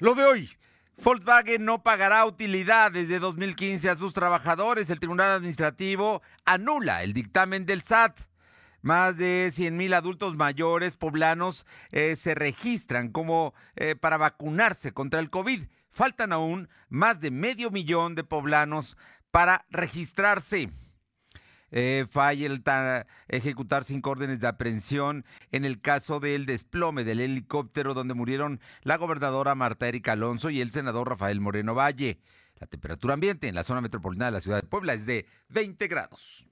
Lo de hoy. Volkswagen no pagará utilidades de 2015 a sus trabajadores. El Tribunal Administrativo anula el dictamen del SAT. Más de 100 mil adultos mayores poblanos eh, se registran como eh, para vacunarse contra el COVID. Faltan aún más de medio millón de poblanos para registrarse. Eh, falla ejecutar cinco órdenes de aprehensión en el caso del desplome del helicóptero donde murieron la gobernadora Marta Erika Alonso y el senador Rafael Moreno Valle. La temperatura ambiente en la zona metropolitana de la ciudad de Puebla es de 20 grados.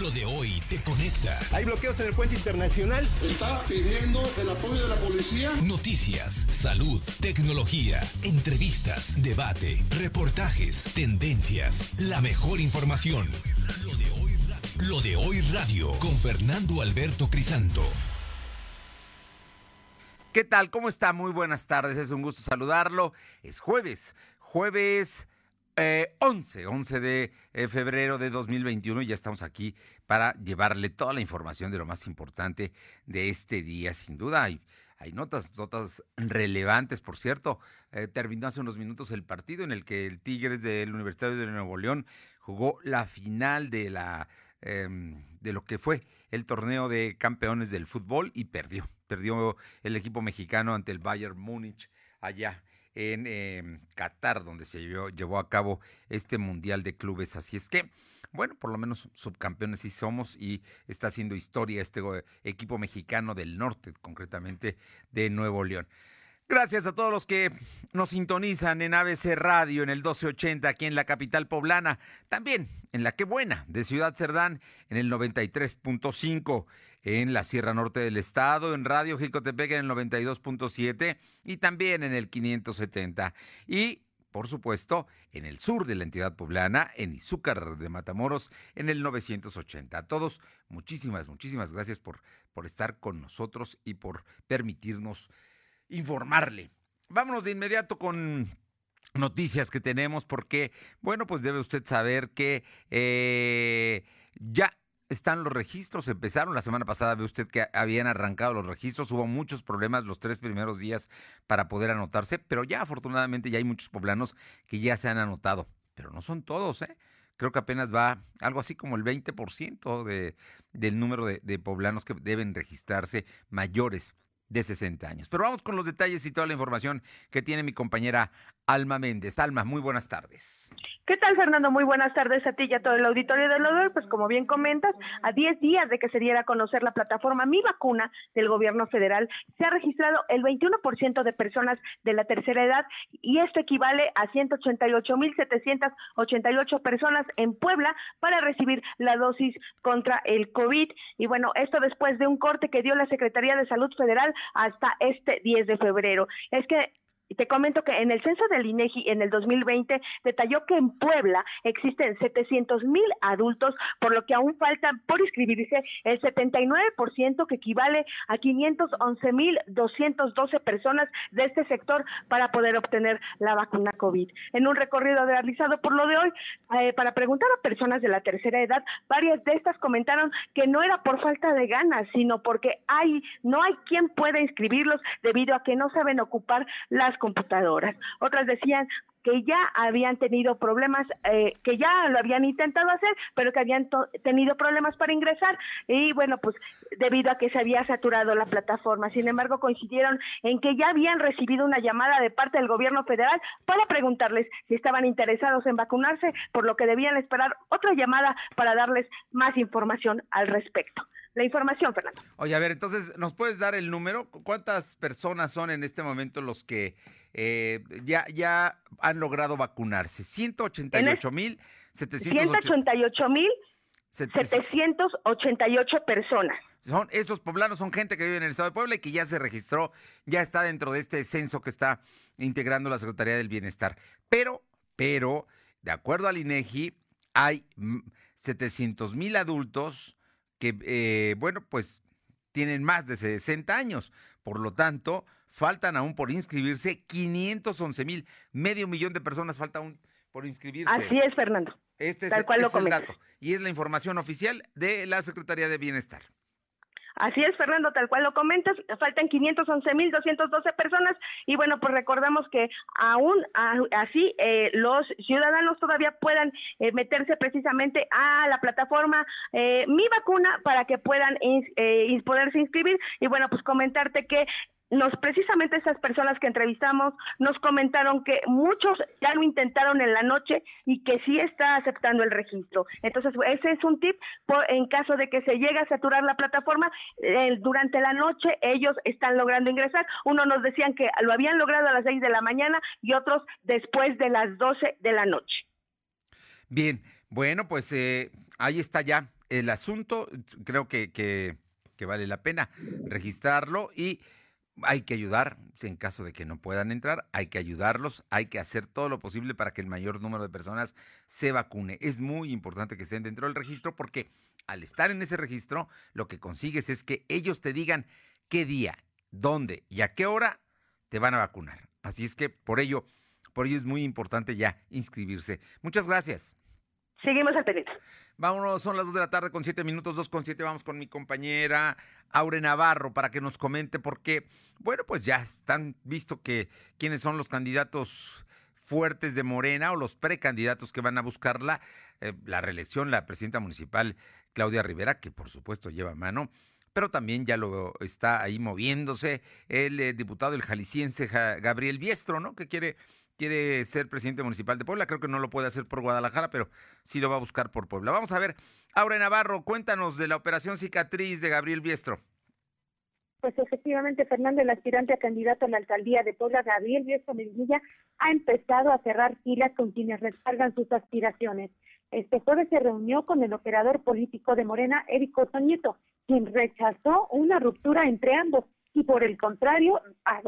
Lo de hoy te conecta. Hay bloqueos en el puente internacional. Está pidiendo el apoyo de la policía. Noticias, salud, tecnología, entrevistas, debate, reportajes, tendencias, la mejor información. Lo de hoy, Lo de hoy radio con Fernando Alberto Crisanto. ¿Qué tal? ¿Cómo está? Muy buenas tardes. Es un gusto saludarlo. Es jueves. Jueves 11, eh, 11 de eh, febrero de 2021 y ya estamos aquí para llevarle toda la información de lo más importante de este día. Sin duda hay, hay notas, notas relevantes, por cierto. Eh, terminó hace unos minutos el partido en el que el Tigres del Universitario de Nuevo León jugó la final de la em, de lo que fue el torneo de campeones del fútbol y perdió. Perdió el equipo mexicano ante el Bayern Múnich allá en em, Qatar, donde se llevó, a cabo este Mundial de Clubes. Así es que, bueno, por lo menos subcampeones sí somos y está haciendo historia este equipo mexicano del norte, concretamente de Nuevo León. Gracias a todos los que nos sintonizan en ABC Radio en el 1280 aquí en la capital poblana, también en la que buena de Ciudad Cerdán en el 93.5 en la Sierra Norte del Estado, en Radio Jicotepec en el 92.7 y también en el 570. Y, por supuesto, en el sur de la entidad poblana, en Izúcar de Matamoros, en el 980. A todos, muchísimas, muchísimas gracias por, por estar con nosotros y por permitirnos informarle. Vámonos de inmediato con noticias que tenemos porque, bueno, pues debe usted saber que eh, ya están los registros, empezaron la semana pasada, ve usted que habían arrancado los registros, hubo muchos problemas los tres primeros días para poder anotarse, pero ya afortunadamente ya hay muchos poblanos que ya se han anotado, pero no son todos, ¿eh? Creo que apenas va algo así como el 20% de, del número de, de poblanos que deben registrarse mayores de 60 años. Pero vamos con los detalles y toda la información que tiene mi compañera Alma Méndez. Alma, muy buenas tardes. ¿Qué tal, Fernando? Muy buenas tardes a ti y a todo el auditorio de Lodor. Pues como bien comentas, a 10 días de que se diera a conocer la plataforma Mi Vacuna del gobierno federal, se ha registrado el 21% de personas de la tercera edad y esto equivale a 188.788 personas en Puebla para recibir la dosis contra el COVID. Y bueno, esto después de un corte que dio la Secretaría de Salud Federal hasta este 10 de febrero. Es que te comento que en el censo del INEGI en el 2020 detalló que en Puebla existen 700 mil adultos, por lo que aún faltan por inscribirse el 79% que equivale a 511 mil 212 personas de este sector para poder obtener la vacuna COVID. En un recorrido realizado por lo de hoy, eh, para preguntar a personas de la tercera edad, varias de estas comentaron que no era por falta de ganas, sino porque hay no hay quien pueda inscribirlos debido a que no saben ocupar las computadoras. Otras decían que ya habían tenido problemas, eh, que ya lo habían intentado hacer, pero que habían tenido problemas para ingresar y bueno, pues debido a que se había saturado la plataforma. Sin embargo, coincidieron en que ya habían recibido una llamada de parte del gobierno federal para preguntarles si estaban interesados en vacunarse, por lo que debían esperar otra llamada para darles más información al respecto la información, Fernando. Oye, a ver, entonces, ¿nos puedes dar el número? ¿Cuántas personas son en este momento los que eh, ya, ya han logrado vacunarse? 188 mil 188 mil 788 personas. Son, estos poblanos son gente que vive en el estado de Puebla y que ya se registró, ya está dentro de este censo que está integrando la Secretaría del Bienestar. Pero, pero, de acuerdo al INEGI, hay 700 mil adultos que, eh, bueno, pues tienen más de 60 años. Por lo tanto, faltan aún por inscribirse 511 mil, medio millón de personas falta aún por inscribirse. Así es, Fernando. Este es, Tal cual lo el dato. Y es la información oficial de la Secretaría de Bienestar. Así es, Fernando, tal cual lo comentas, faltan 511.212 personas y bueno, pues recordamos que aún así eh, los ciudadanos todavía puedan eh, meterse precisamente a la plataforma eh, Mi Vacuna para que puedan poderse inscribir y bueno, pues comentarte que nos precisamente esas personas que entrevistamos nos comentaron que muchos ya lo intentaron en la noche y que sí está aceptando el registro. Entonces, ese es un tip en caso de que se llegue a saturar la plataforma, durante la noche ellos están logrando ingresar. Uno nos decían que lo habían logrado a las 6 de la mañana y otros después de las 12 de la noche. Bien, bueno, pues eh, ahí está ya el asunto. Creo que, que, que vale la pena registrarlo y hay que ayudar, en caso de que no puedan entrar, hay que ayudarlos, hay que hacer todo lo posible para que el mayor número de personas se vacune. Es muy importante que estén dentro del registro porque al estar en ese registro, lo que consigues es que ellos te digan qué día, dónde y a qué hora te van a vacunar. Así es que por ello, por ello es muy importante ya inscribirse. Muchas gracias. Seguimos al pendiente. Vámonos, son las 2 de la tarde con 7 minutos, 2 con 7. Vamos con mi compañera Aure Navarro para que nos comente, porque, bueno, pues ya están visto que quiénes son los candidatos fuertes de Morena o los precandidatos que van a buscarla, eh, la reelección, la presidenta municipal Claudia Rivera, que por supuesto lleva mano, pero también ya lo está ahí moviéndose el eh, diputado, el jalisciense Gabriel Biestro, ¿no? Que quiere quiere ser presidente municipal de Puebla. Creo que no lo puede hacer por Guadalajara, pero sí lo va a buscar por Puebla. Vamos a ver, Aure Navarro, cuéntanos de la operación cicatriz de Gabriel Biestro. Pues efectivamente, Fernando, el aspirante a candidato a la alcaldía de Puebla, Gabriel Biestro Medinilla, ha empezado a cerrar filas con quienes respaldan sus aspiraciones. Este jueves se reunió con el operador político de Morena, Érico Toñeto, quien rechazó una ruptura entre ambos y por el contrario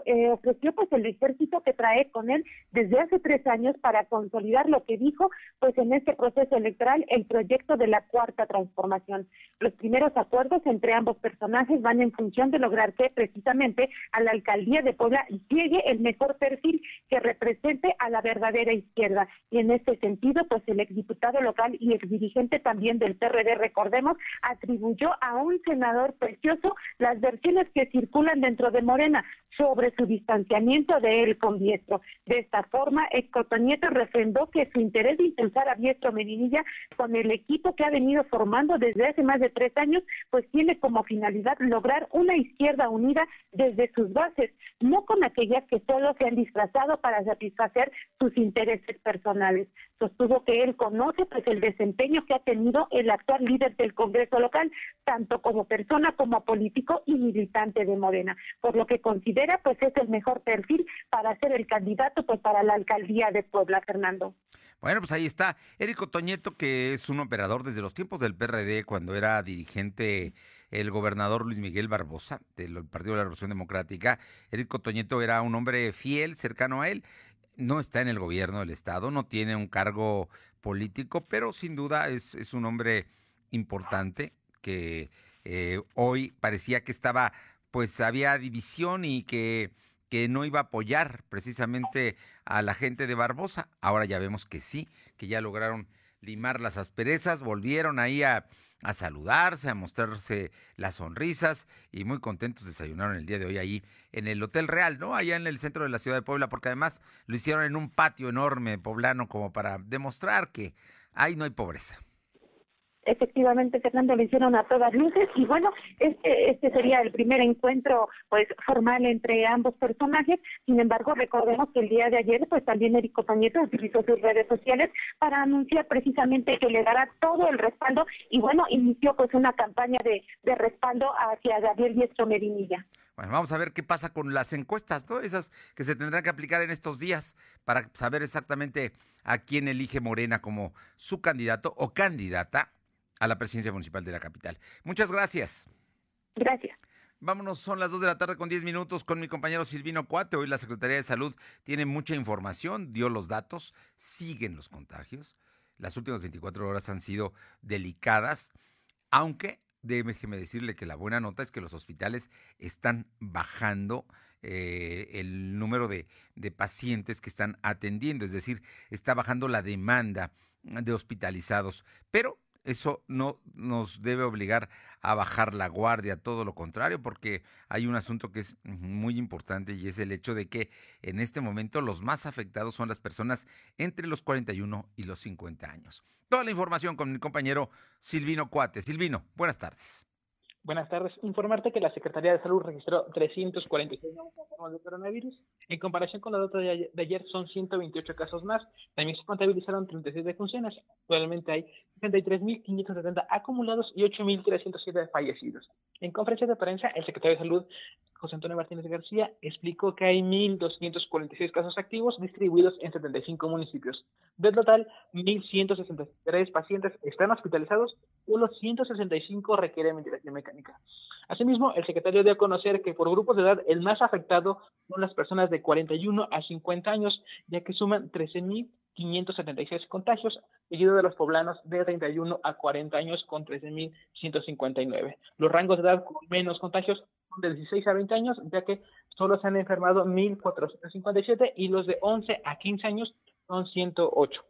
eh, ofreció pues el ejército que trae con él desde hace tres años para consolidar lo que dijo pues en este proceso electoral el proyecto de la cuarta transformación. Los primeros acuerdos entre ambos personajes van en función de lograr que precisamente a la alcaldía de Puebla llegue el mejor perfil que represente a la verdadera izquierda y en este sentido pues el exdiputado local y exdirigente también del PRD recordemos atribuyó a un senador precioso las versiones que circulan dentro de Morena sobre su distanciamiento de él con Biestro. De esta forma, Héctor Nieto refrendó que su interés de impulsar a Biestro Medinilla con el equipo que ha venido formando desde hace más de tres años, pues tiene como finalidad lograr una izquierda unida desde sus bases, no con aquellas que solo se han disfrazado para satisfacer sus intereses personales. Sostuvo que él conoce pues el desempeño que ha tenido el actual líder del Congreso local, tanto como persona como político y militante de Morena, por lo que considera pues es el mejor perfil para ser el candidato pues para la alcaldía de Puebla, Fernando. Bueno, pues ahí está. Érico Toñeto, que es un operador desde los tiempos del PRD, cuando era dirigente el gobernador Luis Miguel Barbosa, del Partido de la Revolución Democrática. Érico Toñeto era un hombre fiel, cercano a él. No está en el gobierno del Estado, no tiene un cargo político, pero sin duda es, un hombre importante que eh, hoy parecía que estaba, pues había división y que, que no iba a apoyar precisamente a la gente de Barbosa. Ahora ya vemos que sí, que ya lograron limar las asperezas, volvieron ahí a, a saludarse, a mostrarse las sonrisas y muy contentos desayunaron el día de hoy ahí en el Hotel Real, ¿no? Allá en el centro de la ciudad de Puebla, porque además lo hicieron en un patio enorme poblano como para demostrar que ahí no hay pobreza efectivamente Fernando lo hicieron a todas luces y bueno este este sería el primer encuentro pues formal entre ambos personajes sin embargo recordemos que el día de ayer pues también Erico Pañeto utilizó sus redes sociales para anunciar precisamente que le dará todo el respaldo y bueno inició pues una campaña de, de respaldo hacia Gabriel Diestro Medinilla. Bueno, vamos a ver qué pasa con las encuestas, ¿no? Esas que se tendrán que aplicar en estos días para saber exactamente a quién elige Morena como su candidato o candidata a la presidencia municipal de la capital. Muchas gracias. Gracias. Vámonos, son las 2 de la tarde con 10 minutos con mi compañero Silvino Cuate. Hoy la Secretaría de Salud tiene mucha información, dio los datos, siguen los contagios. Las últimas 24 horas han sido delicadas, aunque déjeme decirle que la buena nota es que los hospitales están bajando eh, el número de, de pacientes que están atendiendo, es decir, está bajando la demanda de hospitalizados, pero eso no nos debe obligar a bajar la guardia, todo lo contrario, porque hay un asunto que es muy importante y es el hecho de que en este momento los más afectados son las personas entre los 41 y los 50 años. Toda la información con mi compañero Silvino Cuate. Silvino, buenas tardes. Buenas tardes. Informarte que la Secretaría de Salud registró 346 nuevos casos de coronavirus. En comparación con la data de ayer, son 128 casos más. También se contabilizaron 36 defunciones. Actualmente hay 63.570 acumulados y 8.307 fallecidos. En conferencia de prensa, el secretario de Salud, José Antonio Martínez García, explicó que hay 1.246 casos activos distribuidos en 75 municipios. Del total, 1.163 pacientes están hospitalizados, solo 165 requieren ventilación mecánica. Asimismo, el secretario dio a conocer que por grupos de edad el más afectado son las personas de 41 a 50 años, ya que suman 13.000 576 contagios, seguido de los poblanos de 31 a 40 años con 13.159. Los rangos de edad con menos contagios son de 16 a 20 años, ya que solo se han enfermado 1.457 y los de 11 a 15 años son 108.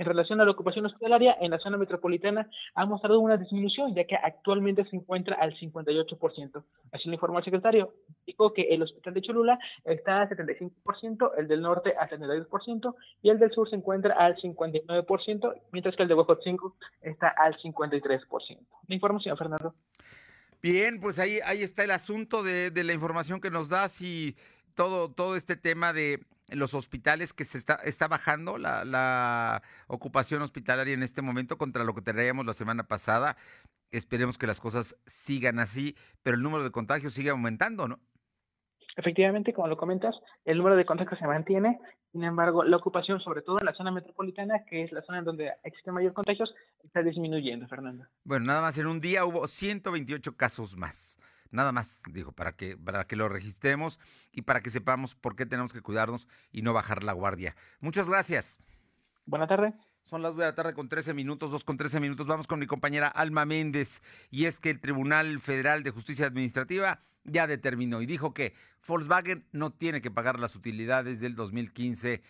En relación a la ocupación hospitalaria, en la zona metropolitana ha mostrado una disminución, ya que actualmente se encuentra al 58%. Así lo informó el secretario. Dijo que el hospital de Cholula está al 75%, el del norte al 72% y el del sur se encuentra al 59%, mientras que el de Huejotzinco está al 53%. La información, Fernando. Bien, pues ahí, ahí está el asunto de, de la información que nos das y todo, todo este tema de los hospitales que se está, está bajando la, la ocupación hospitalaria en este momento contra lo que teníamos la semana pasada. Esperemos que las cosas sigan así, pero el número de contagios sigue aumentando, ¿no? Efectivamente, como lo comentas, el número de contagios se mantiene, sin embargo, la ocupación, sobre todo en la zona metropolitana, que es la zona en donde existen mayor contagios, está disminuyendo, Fernando. Bueno, nada más en un día hubo 128 casos más. Nada más, dijo, para que, para que lo registremos y para que sepamos por qué tenemos que cuidarnos y no bajar la guardia. Muchas gracias. Buenas tardes. Son las 2 de la tarde con 13 minutos, 2 con 13 minutos. Vamos con mi compañera Alma Méndez. Y es que el Tribunal Federal de Justicia Administrativa ya determinó y dijo que Volkswagen no tiene que pagar las utilidades del 2015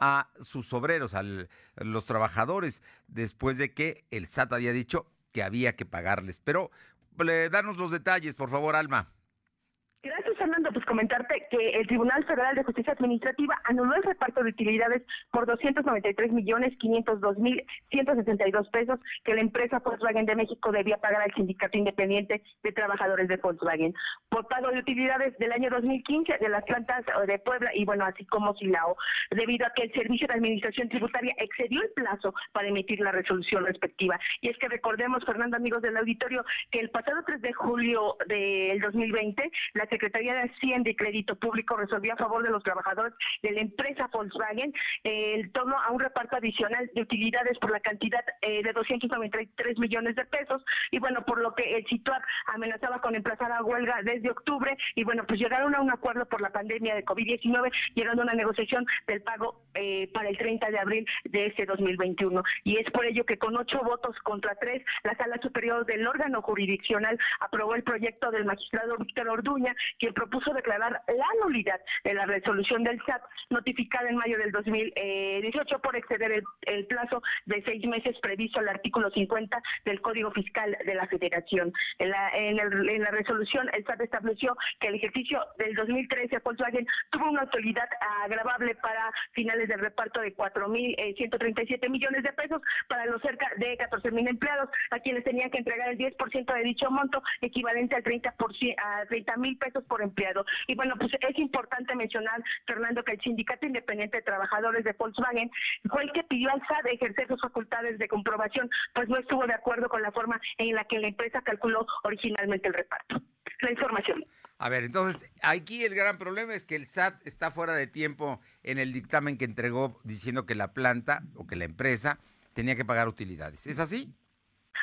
a sus obreros, a los trabajadores, después de que el SAT había dicho que había que pagarles. Pero danos los detalles, por favor, Alma. Gracias. Pues comentarte que el Tribunal Federal de Justicia Administrativa anuló el reparto de utilidades por 293 millones 502 mil 162 pesos que la empresa Volkswagen de México debía pagar al Sindicato Independiente de Trabajadores de Volkswagen por pago de utilidades del año 2015 de las plantas de Puebla y bueno, así como Silao, debido a que el Servicio de Administración Tributaria excedió el plazo para emitir la resolución respectiva. Y es que recordemos, Fernando, amigos del auditorio, que el pasado 3 de julio del 2020, la Secretaría de Hacienda y Crédito Público resolvió a favor de los trabajadores de la empresa Volkswagen eh, el torno a un reparto adicional de utilidades por la cantidad eh, de 293 millones de pesos. Y bueno, por lo que el SITUAR amenazaba con emplazar a huelga desde octubre. Y bueno, pues llegaron a un acuerdo por la pandemia de COVID-19, llegando a una negociación del pago eh, para el 30 de abril de este 2021 y es por ello que con ocho votos contra tres, la Sala Superior del órgano jurisdiccional aprobó el proyecto del magistrado Víctor Orduña, quien propuso declarar la nulidad de la resolución del SAT notificada en mayo del 2018 por exceder el, plazo de seis meses previsto al artículo 50 del Código Fiscal de la Federación. En la, resolución, el SAT estableció que el ejercicio del 2013 Volkswagen tuvo una autoridad agravable para finales del reparto de 4.137 millones de pesos para los cerca de 14.000 empleados, a quienes tenían que entregar el 10% de dicho monto, equivalente al 30 a 30 mil pesos por empleado. Y bueno, pues es importante mencionar, Fernando, que el Sindicato Independiente de Trabajadores de Volkswagen fue el que pidió al SAT ejercer sus facultades de comprobación, pues no estuvo de acuerdo con la forma en la que la empresa calculó originalmente el reparto. La información. A ver, entonces, aquí el gran problema es que el SAT está fuera de tiempo en el dictamen que entregó diciendo que la planta o que la empresa tenía que pagar utilidades. ¿Es así?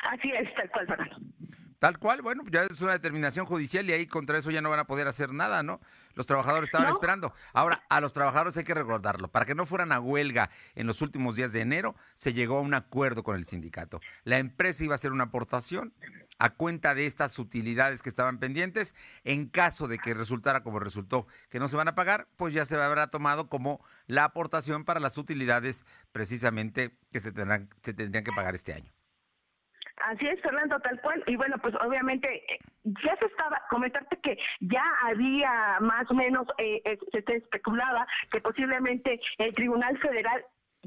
Así es, tal cual, Fernando. Tal cual, bueno, ya es una determinación judicial y ahí contra eso ya no van a poder hacer nada, ¿no? Los trabajadores estaban esperando. Ahora, a los trabajadores hay que recordarlo. Para que no fueran a huelga en los últimos días de enero, se llegó a un acuerdo con el sindicato. La empresa iba a hacer una aportación a cuenta de estas utilidades que estaban pendientes. En caso de que resultara como resultó que no se van a pagar, pues ya se habrá tomado como la aportación para las utilidades precisamente que se, tendrán, se tendrían que pagar este año. Así es, Fernando, tal cual. Y bueno, pues obviamente eh, ya se estaba, comentarte que ya había más o menos, eh, eh, se especulaba que posiblemente el Tribunal Federal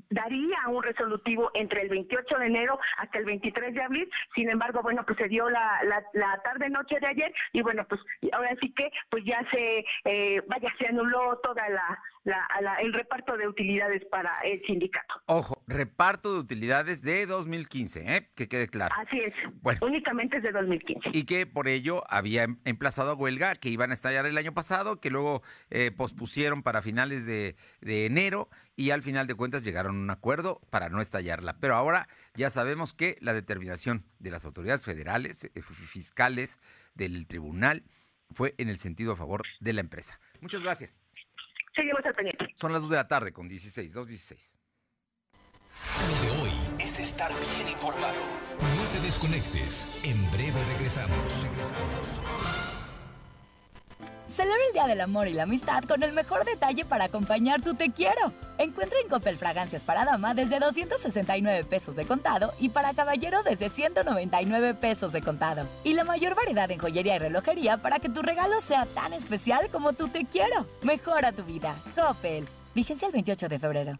daría un resolutivo entre el 28 de enero hasta el 23 de abril. Sin embargo, bueno, pues se dio la, la, tarde-noche de ayer y bueno, pues ahora sí que pues ya se, eh, vaya, se anuló toda la, la, el reparto de utilidades para el sindicato. Ojo, reparto de utilidades de 2015, ¿eh? que quede claro. Así es, bueno, únicamente es de 2015. Y que por ello había em, emplazado a huelga que iban a estallar el año pasado, que luego eh, pospusieron para finales de, de enero y al final de cuentas llegaron a un acuerdo para no estallarla. Pero ahora ya sabemos que la determinación de las autoridades federales, eh, fiscales, del tribunal, fue en el sentido a favor de la empresa. Muchas gracias. Seguimos al pendiente. Son las 2 de la tarde con 16, 2.16. Lo de hoy es estar bien informado. No te desconectes. En breve regresamos. Regresamos. Celebra el Día del Amor y la Amistad con el mejor detalle para acompañar tu te quiero. Encuentra en Coppel fragancias para dama desde 269 pesos de contado y para caballero desde 199 pesos de contado. Y la mayor variedad en joyería y relojería para que tu regalo sea tan especial como tu te quiero. Mejora tu vida. Coppel. Vigencia el 28 de febrero.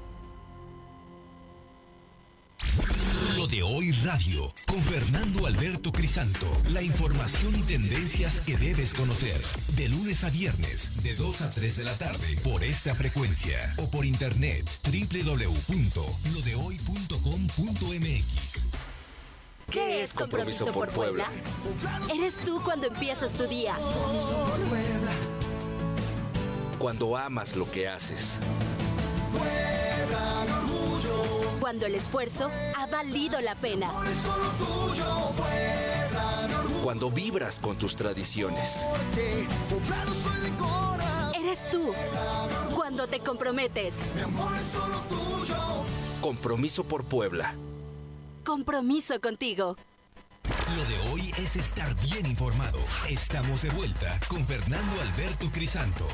Lo de hoy radio, con Fernando Alberto Crisanto. La información y tendencias que debes conocer. De lunes a viernes, de 2 a 3 de la tarde, por esta frecuencia. O por internet, www.lodehoy.com.mx. ¿Qué es Compromiso por Puebla? Eres tú cuando empiezas tu día. Cuando amas lo que haces cuando el esfuerzo ha valido la pena. Cuando vibras con tus tradiciones. Eres tú. Cuando te comprometes. Compromiso por Puebla. Compromiso contigo. Lo de hoy es estar bien informado. Estamos de vuelta con Fernando Alberto Crisanto.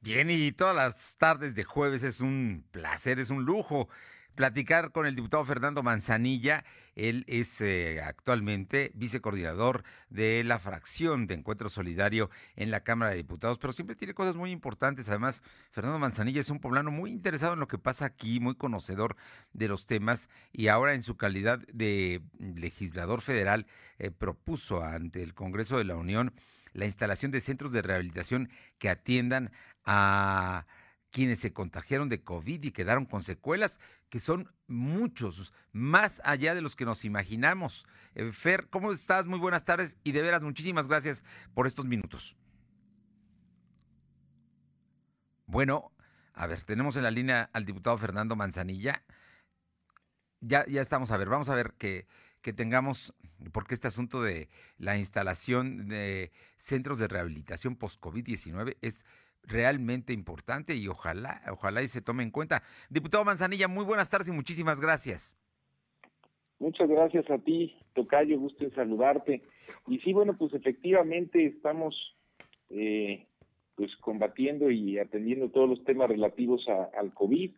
Bien, y todas las tardes de jueves es un placer, es un lujo platicar con el diputado Fernando Manzanilla. Él es eh, actualmente vicecoordinador de la fracción de Encuentro Solidario en la Cámara de Diputados, pero siempre tiene cosas muy importantes. Además, Fernando Manzanilla es un poblano muy interesado en lo que pasa aquí, muy conocedor de los temas y ahora en su calidad de legislador federal eh, propuso ante el Congreso de la Unión la instalación de centros de rehabilitación que atiendan a quienes se contagiaron de COVID y quedaron con secuelas, que son muchos, más allá de los que nos imaginamos. Eh, Fer, ¿cómo estás? Muy buenas tardes y de veras muchísimas gracias por estos minutos. Bueno, a ver, tenemos en la línea al diputado Fernando Manzanilla. Ya, ya estamos, a ver, vamos a ver que, que tengamos, porque este asunto de la instalación de centros de rehabilitación post-COVID-19 es realmente importante y ojalá, ojalá y se tome en cuenta. Diputado Manzanilla, muy buenas tardes y muchísimas gracias. Muchas gracias a ti, Tocayo, gusto en saludarte. Y sí, bueno, pues efectivamente estamos eh, pues combatiendo y atendiendo todos los temas relativos al COVID,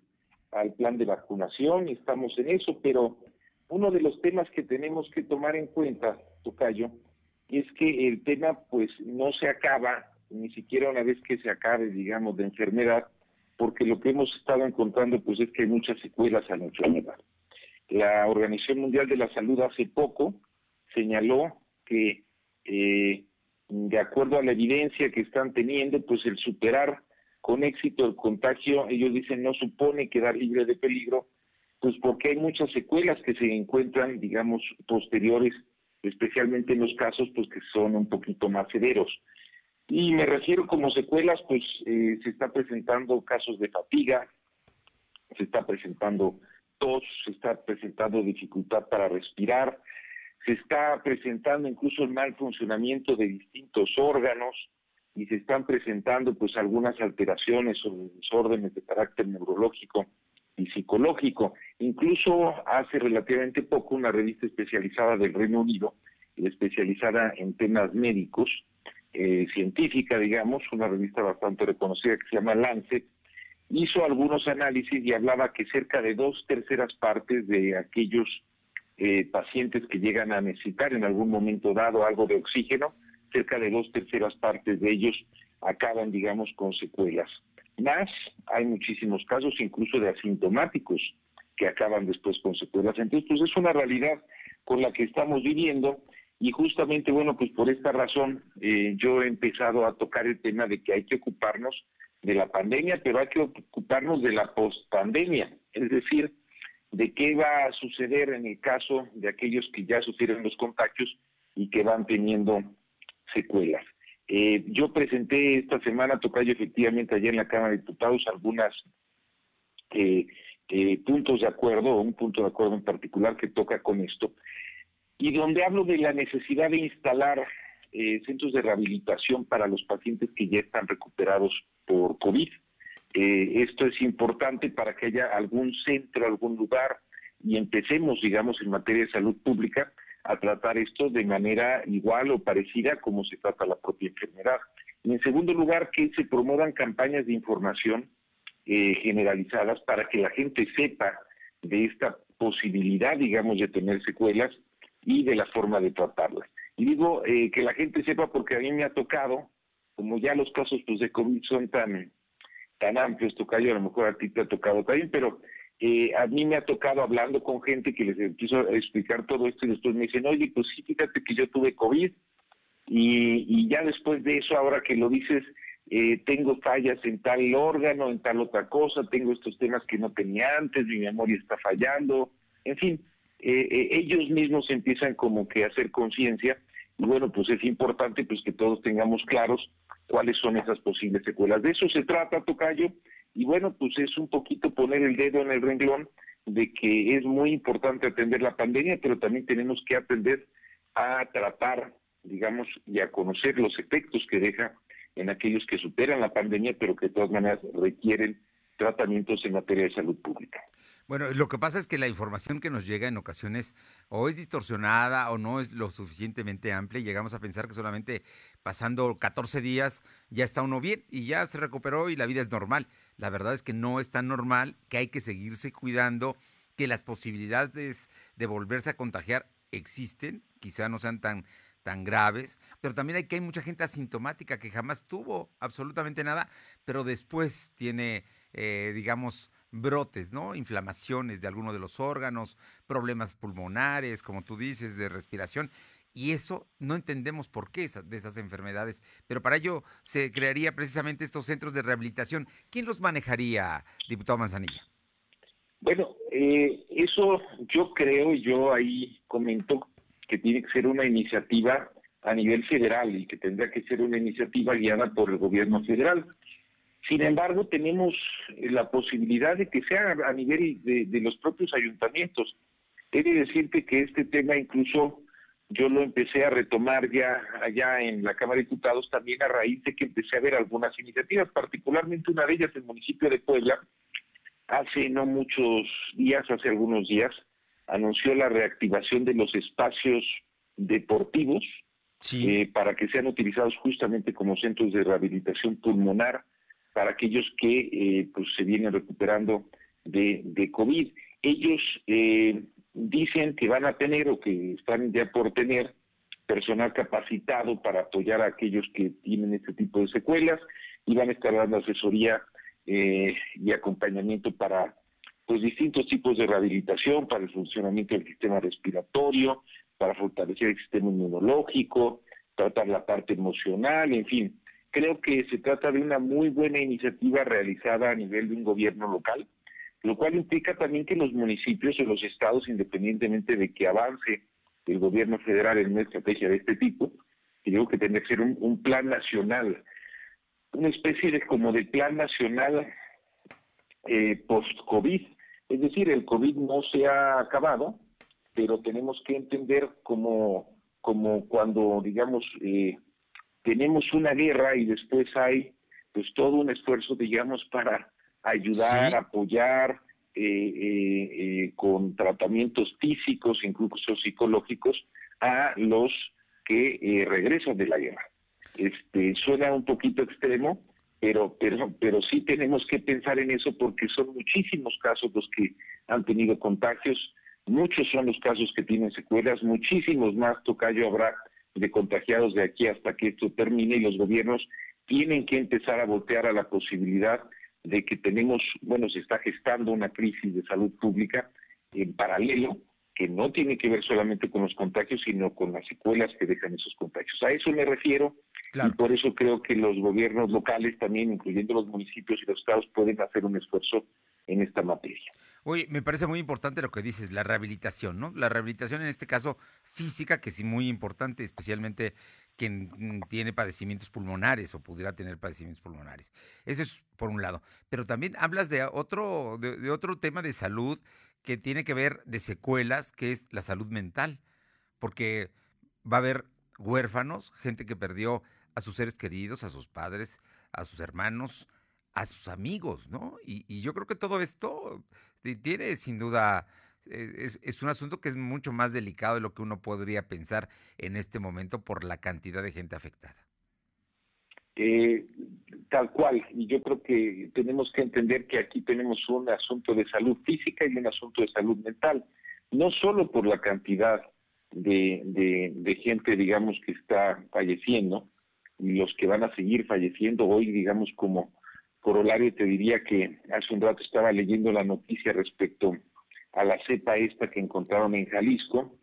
al plan de vacunación, estamos en eso, pero uno de los temas que tenemos que tomar en cuenta, Tocayo, es que el tema pues no se acaba ni siquiera una vez que se acabe, digamos, de enfermedad, porque lo que hemos estado encontrando pues es que hay muchas secuelas a la enfermedad. La Organización Mundial de la Salud hace poco señaló que eh, de acuerdo a la evidencia que están teniendo, pues el superar con éxito el contagio, ellos dicen no supone quedar libre de peligro, pues porque hay muchas secuelas que se encuentran, digamos, posteriores, especialmente en los casos pues que son un poquito más severos. Y me refiero como secuelas, pues eh, se está presentando casos de fatiga, se está presentando tos, se está presentando dificultad para respirar, se está presentando incluso el mal funcionamiento de distintos órganos y se están presentando pues algunas alteraciones o desórdenes de carácter neurológico y psicológico. Incluso hace relativamente poco una revista especializada del Reino Unido, especializada en temas médicos, eh, científica, digamos, una revista bastante reconocida que se llama Lancet, hizo algunos análisis y hablaba que cerca de dos terceras partes de aquellos eh, pacientes que llegan a necesitar en algún momento dado algo de oxígeno, cerca de dos terceras partes de ellos acaban, digamos, con secuelas. Más, hay muchísimos casos incluso de asintomáticos que acaban después con secuelas. Entonces, pues es una realidad con la que estamos viviendo y justamente, bueno, pues por esta razón eh, yo he empezado a tocar el tema de que hay que ocuparnos de la pandemia, pero hay que ocuparnos de la postpandemia, es decir, de qué va a suceder en el caso de aquellos que ya sufrieron los contagios y que van teniendo secuelas. Eh, yo presenté esta semana, Tocayo, efectivamente, ayer en la Cámara de Diputados, algunas eh, eh, puntos de acuerdo, un punto de acuerdo en particular que toca con esto, y donde hablo de la necesidad de instalar centros de rehabilitación para los pacientes que ya están recuperados por COVID. Eh, esto es importante para que haya algún centro, algún lugar y empecemos, digamos, en materia de salud pública a tratar esto de manera igual o parecida como se trata la propia enfermedad. Y en segundo lugar, que se promuevan campañas de información eh, generalizadas para que la gente sepa de esta posibilidad, digamos, de tener secuelas y de la forma de tratarlas. Y digo eh, que la gente sepa porque a mí me ha tocado, como ya los casos pues, de COVID son tan tan amplio esto, Cayo, a lo mejor a ti te ha tocado también, pero eh, a mí me ha tocado hablando con gente que les empiezo a explicar todo esto y después me dicen, oye, pues sí, fíjate que yo tuve COVID y, y ya después de eso, ahora que lo dices, eh, tengo fallas en tal órgano, en tal otra cosa, tengo estos temas que no tenía antes, mi memoria está fallando, en fin, eh, ellos mismos empiezan como que a hacer conciencia y bueno, pues es importante pues que todos tengamos claros cuáles son esas posibles secuelas. De eso se trata, Tocayo, y bueno, pues es un poquito poner el dedo en el renglón de que es muy importante atender la pandemia, pero también tenemos que atender a tratar, digamos, y a conocer los efectos que deja en aquellos que superan la pandemia, pero que de todas maneras requieren tratamientos en materia de salud pública. Bueno, lo que pasa es que la información que nos llega en ocasiones o es distorsionada o no es lo suficientemente amplia y llegamos a pensar que solamente pasando 14 días ya está uno bien y ya se recuperó y la vida es normal. La verdad es que no es tan normal, que hay que seguirse cuidando, que las posibilidades de volverse a contagiar existen, quizá no sean tan tan graves, pero también hay que hay mucha gente asintomática que jamás tuvo absolutamente nada, pero después tiene, eh, digamos, brotes, ¿no? Inflamaciones de alguno de los órganos, problemas pulmonares, como tú dices, de respiración. Y eso no entendemos por qué de esas enfermedades, pero para ello se crearía precisamente estos centros de rehabilitación. ¿Quién los manejaría, diputado Manzanilla? Bueno, eh, eso yo creo, yo ahí comento que tiene que ser una iniciativa a nivel federal y que tendría que ser una iniciativa guiada por el gobierno federal. Sin embargo, tenemos eh, la posibilidad de que sea a nivel de, los propios ayuntamientos. He de decirte que este tema incluso yo lo empecé a retomar ya allá en la Cámara de Diputados también a raíz de que empecé a ver algunas iniciativas, particularmente una de ellas, el municipio de Puebla, hace no muchos días, hace algunos días, anunció la reactivación de los espacios deportivos eh, para que sean utilizados justamente como centros de rehabilitación pulmonar para aquellos que eh, pues se vienen recuperando de, COVID. Ellos eh, dicen que van a tener o que están ya por tener personal capacitado para apoyar a aquellos que tienen este tipo de secuelas y van a estar dando asesoría eh, y acompañamiento para pues distintos tipos de rehabilitación para el funcionamiento del sistema respiratorio, para fortalecer el sistema inmunológico, tratar la parte emocional, en fin, Creo que se trata de una muy buena iniciativa realizada a nivel de un gobierno local, lo cual implica también que los municipios o los estados, independientemente de que avance el gobierno federal en una estrategia de este tipo, que digo que tendría que ser un, plan nacional, una especie de como de plan nacional eh, post-COVID. Es decir, el COVID no se ha acabado, pero tenemos que entender como, como cuando, digamos, eh, tenemos una guerra y después hay pues todo un esfuerzo, digamos, para ayudar, apoyar eh, eh, eh, con tratamientos físicos, incluso psicológicos, a los que regresan de la guerra. Este, suena un poquito extremo, pero, pero, pero sí tenemos que pensar en eso porque son muchísimos casos los que han tenido contagios, muchos son los casos que tienen secuelas, muchísimos más, Tocayo, habrá de contagiados de aquí hasta que esto termine y los gobiernos tienen que empezar a voltear a la posibilidad de que tenemos, bueno, se está gestando una crisis de salud pública en paralelo que no tiene que ver solamente con los contagios, sino con las secuelas que dejan esos contagios. A eso me refiero y por eso creo que los gobiernos locales también, incluyendo los municipios y los estados, pueden hacer un esfuerzo en esta materia. Oye, me parece muy importante lo que dices, la rehabilitación, ¿no? La rehabilitación en este caso física, que sí muy importante, especialmente quien tiene padecimientos pulmonares o pudiera tener padecimientos pulmonares. Eso es por un lado. Pero también hablas de otro, de, otro tema de salud que tiene que ver de secuelas, que es la salud mental. Porque va a haber huérfanos, gente que perdió a sus seres queridos, a sus padres, a sus hermanos, a sus amigos, ¿no? Y, yo creo que todo esto tiene sin duda, eh, es, un asunto que es mucho más delicado de lo que uno podría pensar en este momento por la cantidad de gente afectada. Eh, tal cual, y yo creo que tenemos que entender que aquí tenemos un asunto de salud física y un asunto de salud mental, no solo por la cantidad de, de gente, digamos, que está falleciendo, y los que van a seguir falleciendo hoy, digamos, como corolario te diría que hace un rato estaba leyendo la noticia respecto a la cepa esta que encontraron en Jalisco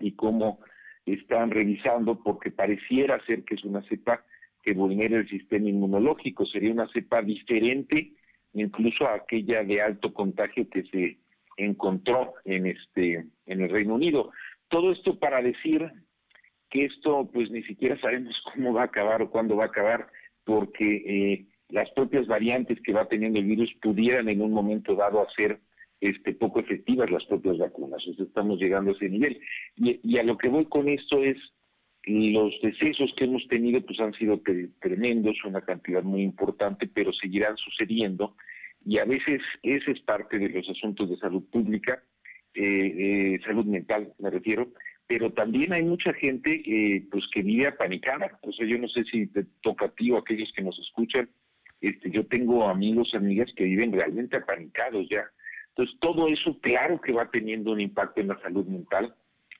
y cómo están revisando porque pareciera ser que es una cepa que vulnera el sistema inmunológico, sería una cepa diferente incluso a aquella de alto contagio que se encontró en este en el Reino Unido. Todo esto para decir que esto pues ni siquiera sabemos cómo va a acabar o cuándo va a acabar porque eh, las propias variantes que va teniendo el virus pudieran en un momento dado hacer este, poco efectivas las propias vacunas. estamos llegando a ese nivel. Y, a lo que voy con esto es, los decesos que hemos tenido pues han sido tremendos, una cantidad muy importante, pero seguirán sucediendo. Y a veces ese es parte de los asuntos de salud pública, eh, eh, salud mental me refiero, pero también hay mucha gente eh, pues que vive apanicada. O sea, yo no sé si te toca a ti o a aquellos que nos escuchan, este, yo tengo amigos, amigas que viven realmente apanicados ya. Entonces, todo eso claro que va teniendo un impacto en la salud mental.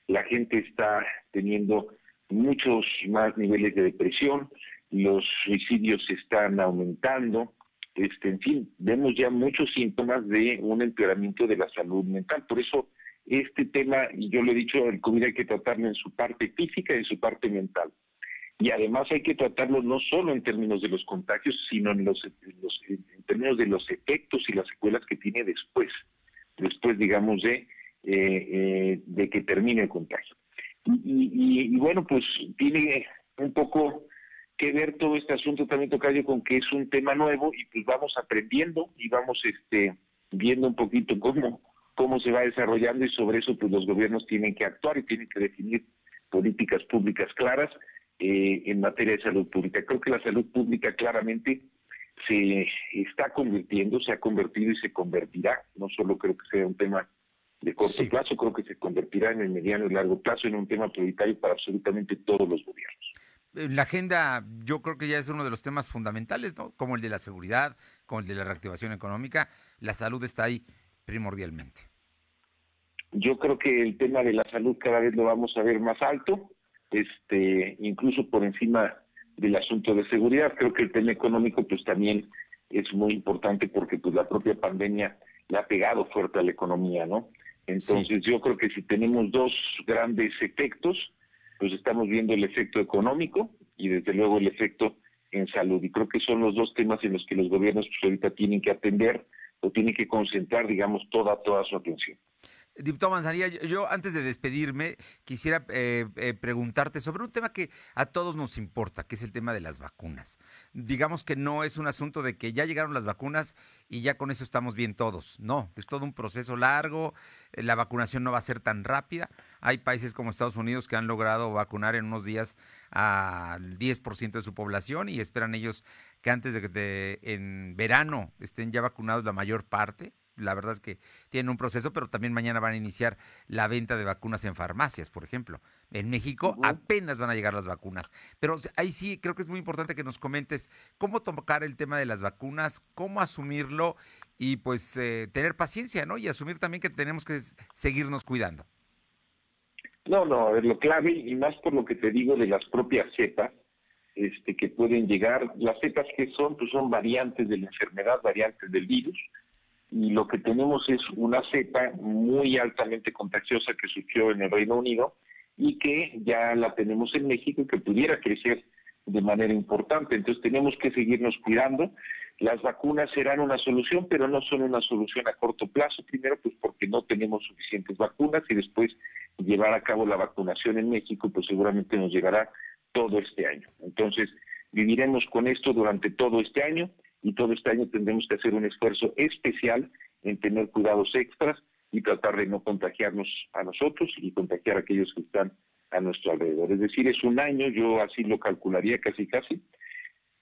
La gente está teniendo muchos más niveles de depresión, los suicidios están aumentando, este, en fin, vemos ya muchos síntomas de un empeoramiento de la salud mental. Por eso, este tema, y yo lo he dicho, el COVID hay que tratarlo en su parte física y en su parte mental y además hay que tratarlo no solo en términos de los contagios, sino en, los, términos de los efectos y las secuelas que tiene después, después digamos de, eh, eh, de que termine el contagio. Y, bueno, pues tiene un poco que ver todo este asunto también, Tocayo, con que es un tema nuevo y pues vamos aprendiendo y vamos este viendo un poquito cómo, cómo se va desarrollando y sobre eso pues los gobiernos tienen que actuar y tienen que definir políticas públicas claras eh, en materia de salud pública. Creo que la salud pública claramente se está convirtiendo, se ha convertido y se convertirá, no solo creo que sea un tema de corto plazo, creo que se convertirá en el mediano y largo plazo en un tema prioritario para absolutamente todos los gobiernos. La agenda yo creo que ya es uno de los temas fundamentales, ¿no? Como el de la seguridad, como el de la reactivación económica, la salud está ahí primordialmente. Yo creo que el tema de la salud cada vez lo vamos a ver más alto este, incluso por encima del asunto de seguridad. Creo que el tema económico pues también es muy importante porque pues la propia pandemia le ha pegado fuerte a la economía, ¿no? Entonces yo creo que si tenemos dos grandes efectos, pues estamos viendo el efecto económico y desde luego el efecto en salud. Y creo que son los dos temas en los que los gobiernos pues ahorita tienen que atender o tiene que concentrar, digamos, toda, toda su atención. Diputado Manzanilla, yo antes de despedirme quisiera eh, eh, preguntarte sobre un tema que a todos nos importa, que es el tema de las vacunas. Digamos que no es un asunto de que ya llegaron las vacunas y ya con eso estamos bien todos. No, es todo un proceso largo, eh, la vacunación no va a ser tan rápida. Hay países como Estados Unidos que han logrado vacunar en unos días al 10% de su población y esperan ellos que antes de que en verano estén ya vacunados la mayor parte la verdad es que tienen un proceso, pero también mañana van a iniciar la venta de vacunas en farmacias, por ejemplo. En México apenas van a llegar las vacunas. Pero ahí sí creo que es muy importante que nos comentes cómo tocar el tema de las vacunas, cómo asumirlo y pues eh, tener paciencia, ¿no? Y asumir también que tenemos que seguirnos cuidando. No, no, es lo clave y más por lo que te digo de las propias cepas este, que pueden llegar. Las cepas que son, pues son variantes de la enfermedad, variantes del virus y lo que tenemos es una cepa muy altamente contagiosa que surgió en el Reino Unido y que ya la tenemos en México y que pudiera crecer de manera importante. Entonces tenemos que seguirnos cuidando. Las vacunas serán una solución, pero no son una solución a corto plazo. Primero, pues porque no tenemos suficientes vacunas y después llevar a cabo la vacunación en México, pues seguramente nos llegará todo este año. Entonces, viviremos con esto durante todo este año y todo este año tendremos que hacer un esfuerzo especial en tener cuidados extras y tratar de no contagiarnos a nosotros y contagiar a aquellos que están a nuestro alrededor. Es decir, es un año, yo así lo calcularía casi casi,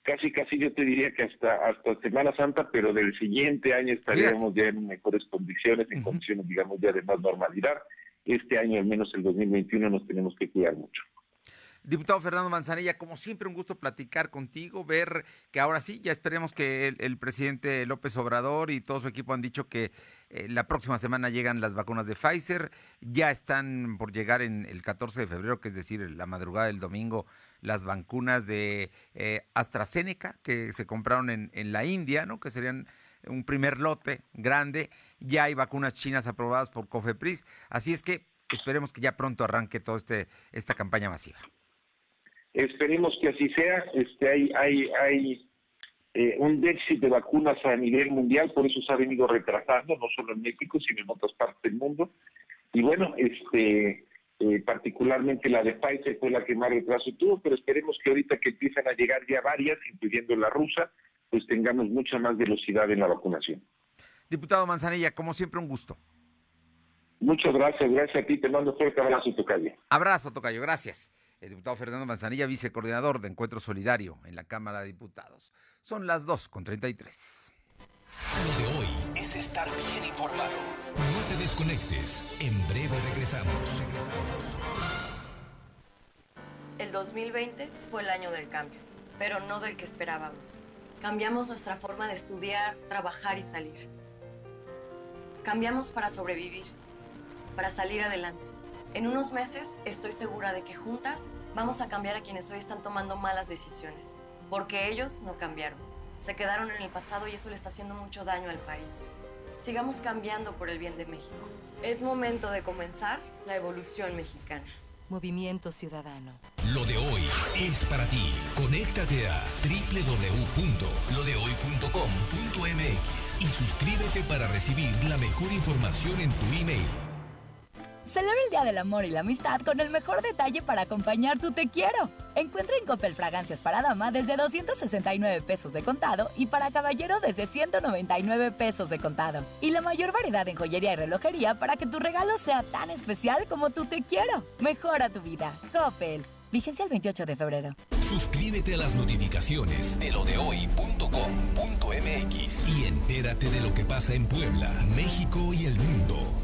casi casi yo te diría que hasta hasta Semana Santa, pero del siguiente año estaríamos ya en mejores condiciones, en condiciones digamos ya de más normalidad. Este año, al menos el 2021, nos tenemos que cuidar mucho. Diputado Fernando Manzanilla, como siempre, un gusto platicar contigo, ver que ahora sí, ya esperemos que el, presidente López Obrador y todo su equipo han dicho que eh, la próxima semana llegan las vacunas de Pfizer, ya están por llegar en el 14 de febrero, que es decir, la madrugada del domingo, las vacunas de eh, AstraZeneca, que se compraron en, en la India, ¿no? que serían un primer lote grande, ya hay vacunas chinas aprobadas por COFEPRIS, así es que esperemos que ya pronto arranque toda este, esta campaña masiva. Esperemos que así sea. Este, hay hay, hay eh, un déficit de vacunas a nivel mundial, por eso se ha venido retrasando, no solo en México, sino en otras partes del mundo. Y bueno, este eh, particularmente la de Pfizer fue la que más retraso tuvo, pero esperemos que ahorita que empiezan a llegar ya varias, incluyendo la rusa, pues tengamos mucha más velocidad en la vacunación. Diputado Manzanilla, como siempre, un gusto. Muchas gracias, gracias a ti, te mando fuerte abrazo, Tocayo. Abrazo, Tocayo, gracias el diputado Fernando Manzanilla, vicecoordinador de Encuentro Solidario en la Cámara de Diputados. Son las 2 con 33. Lo de hoy es estar bien informado. No te desconectes. En breve regresamos. Regresamos. El 2020 fue el año del cambio, pero no del que esperábamos. Cambiamos nuestra forma de estudiar, trabajar y salir. Cambiamos para sobrevivir, para salir adelante. En unos meses estoy segura de que juntas vamos a cambiar a quienes hoy están tomando malas decisiones, porque ellos no cambiaron. Se quedaron en el pasado y eso le está haciendo mucho daño al país. Sigamos cambiando por el bien de México. Es momento de comenzar la evolución mexicana. Movimiento Ciudadano. Lo de hoy es para ti. Conéctate a www.lodehoy.com.mx y suscríbete para recibir la mejor información en tu email. Celebra el Día del Amor y la Amistad con el mejor detalle para acompañar tu te quiero. Encuentra en Coppel fragancias para dama desde 269 pesos de contado y para caballero desde 199 pesos de contado. Y la mayor variedad en joyería y relojería para que tu regalo sea tan especial como tu te quiero. Mejora tu vida. Coppel. Vigencia el 28 de febrero. Suscríbete a las notificaciones de lodehoy.com.mx y entérate de lo que pasa en Puebla, México y el mundo.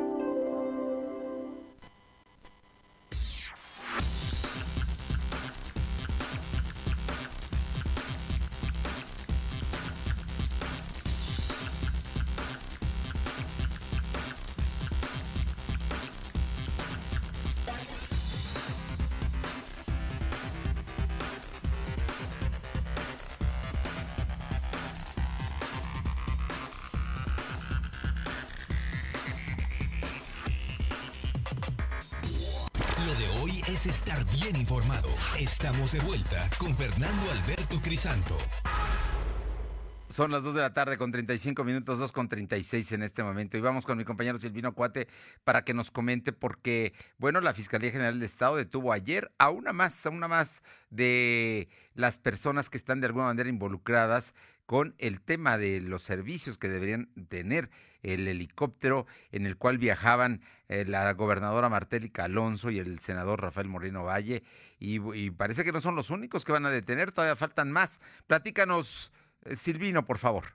Estar bien informado. Estamos de vuelta con Fernando Alberto Crisanto. Son las 2 de la tarde con 35 minutos, 2 con 36 en este momento. Y vamos con mi compañero Silvino Cuate para que nos comente porque, bueno, la Fiscalía General del Estado detuvo ayer a una más, a una más de las personas que están de alguna manera involucradas con el tema de los servicios que deberían tener el helicóptero en el cual viajaban eh, la gobernadora Martélica Alonso y el senador Rafael Moreno Valle. Y, parece que no son los únicos que van a detener, todavía faltan más. Platícanos. Eh, Silvino, por favor.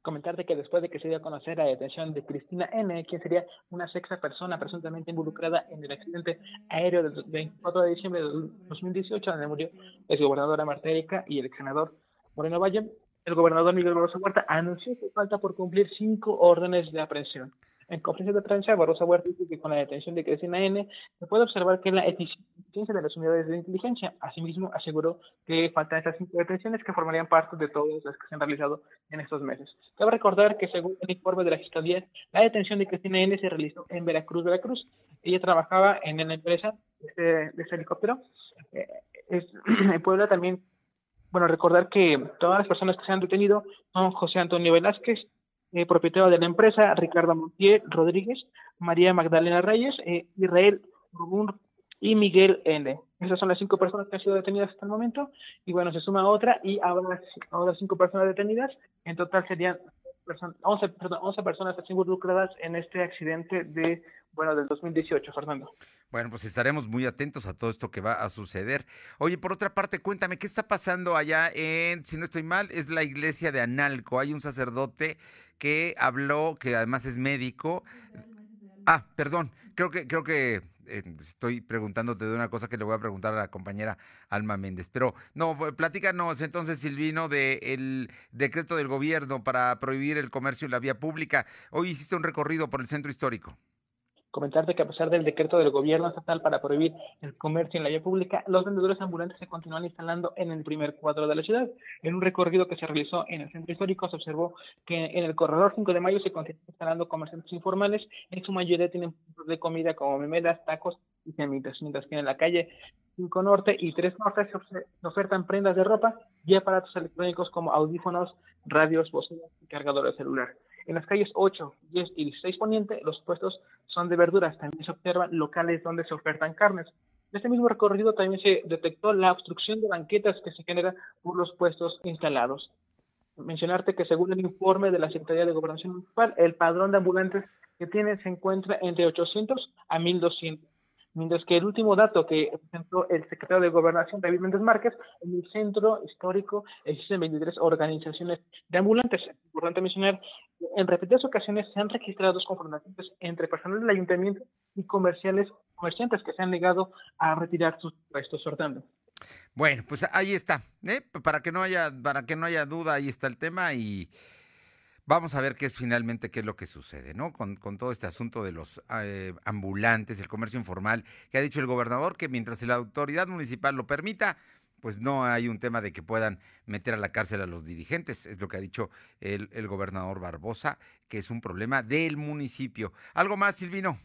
Comentarte que después de que se dio a conocer la detención de Cristina N., quien sería una sexta persona presuntamente involucrada en el accidente aéreo del 24 de diciembre de 2018, donde murió la gobernadora Marta Erika y el senador Moreno Valle, el gobernador Miguel Barroso Huerta anunció que falta por cumplir cinco órdenes de aprehensión. En conferencia de prensa, Barroso Huerta dice que con la detención de Cristina N se puede observar que la eficiencia de las unidades de inteligencia. Asimismo, aseguró que faltan esas cinco detenciones que formarían parte de todas las que se han realizado en estos meses. Cabe recordar que según el informe de la Fiscalía, la detención de Cristina N se realizó en Veracruz, Veracruz. Ella trabajaba en la empresa de este, helicóptero. Eh, en Puebla también bueno, recordar que todas las personas que se han detenido son José Antonio Velázquez, eh, propietario de la empresa, Ricardo Montiel Rodríguez, María Magdalena Reyes, eh, Israel Rubún y Miguel N. Esas son las cinco personas que han sido detenidas hasta el momento. Y bueno, se suma otra y ahora, ahora cinco personas detenidas. En total serían 11, perdón, 11 personas involucradas en este accidente de, bueno, del 2018, Fernando. Bueno, pues estaremos muy atentos a todo esto que va a suceder. Oye, por otra parte, cuéntame, ¿qué está pasando allá en, si no estoy mal, es la iglesia de Analco? Hay un sacerdote que habló, que además es médico. Ah, perdón, creo que, creo que estoy preguntándote de una cosa que le voy a preguntar a la compañera Alma Méndez. Pero no, platícanos entonces, Silvino, del decreto del gobierno para prohibir el comercio en la vía pública. Hoy hiciste un recorrido por el centro histórico comentarte que a pesar del decreto del gobierno estatal para prohibir el comercio en la vía pública, los vendedores ambulantes se continúan instalando en el primer cuadro de la ciudad. En un recorrido que se realizó en el centro histórico se observó que en el corredor 5 de mayo se continúan instalando comerciantes informales, en su mayoría tienen puntos de comida como memelas, tacos y semitas, mientras que en la calle 5 Norte y 3 Norte se ofertan prendas de ropa y aparatos electrónicos como audífonos, radios, bocinas y cargadores celular. En las calles 8, 10 y 16 Poniente, los puestos son de verduras. También se observan locales donde se ofertan carnes. En este mismo recorrido también se detectó la obstrucción de banquetas que se genera por los puestos instalados. Mencionarte que según el informe de la Secretaría de Gobernación Municipal, el padrón de ambulantes que tiene se encuentra entre 800 a 1200 mientras que el último dato que presentó el secretario de Gobernación, David Méndez Márquez, en el centro histórico existen 23 organizaciones de ambulantes. Es importante mencionar en repetidas ocasiones se han registrado dos confrontaciones entre personal del ayuntamiento y comerciales, comerciantes que se han negado a retirar sus restos sortando. Bueno, pues ahí está, ¿eh? para que no haya, para que no haya duda, ahí está el tema y Vamos a ver qué es finalmente qué es lo que sucede, ¿no? Con, todo este asunto de los eh, ambulantes, el comercio informal, que ha dicho el gobernador que mientras la autoridad municipal lo permita, pues no hay un tema de que puedan meter a la cárcel a los dirigentes, es lo que ha dicho el, el gobernador Barbosa, que es un problema del municipio. ¿Algo más, Silvino?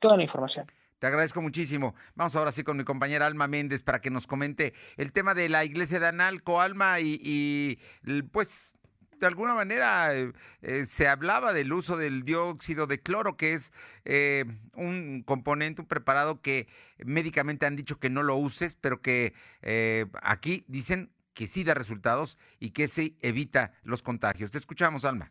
Toda la información. Te agradezco muchísimo. Vamos ahora sí con mi compañera Alma Méndez para que nos comente el tema de la iglesia de Analco, Alma, y, y pues de alguna manera eh, eh, se hablaba del uso del dióxido de cloro, que es eh, un componente, un preparado que médicamente han dicho que no lo uses, pero que aquí dicen que sí da resultados y que se evita los contagios. Te escuchamos, Alma.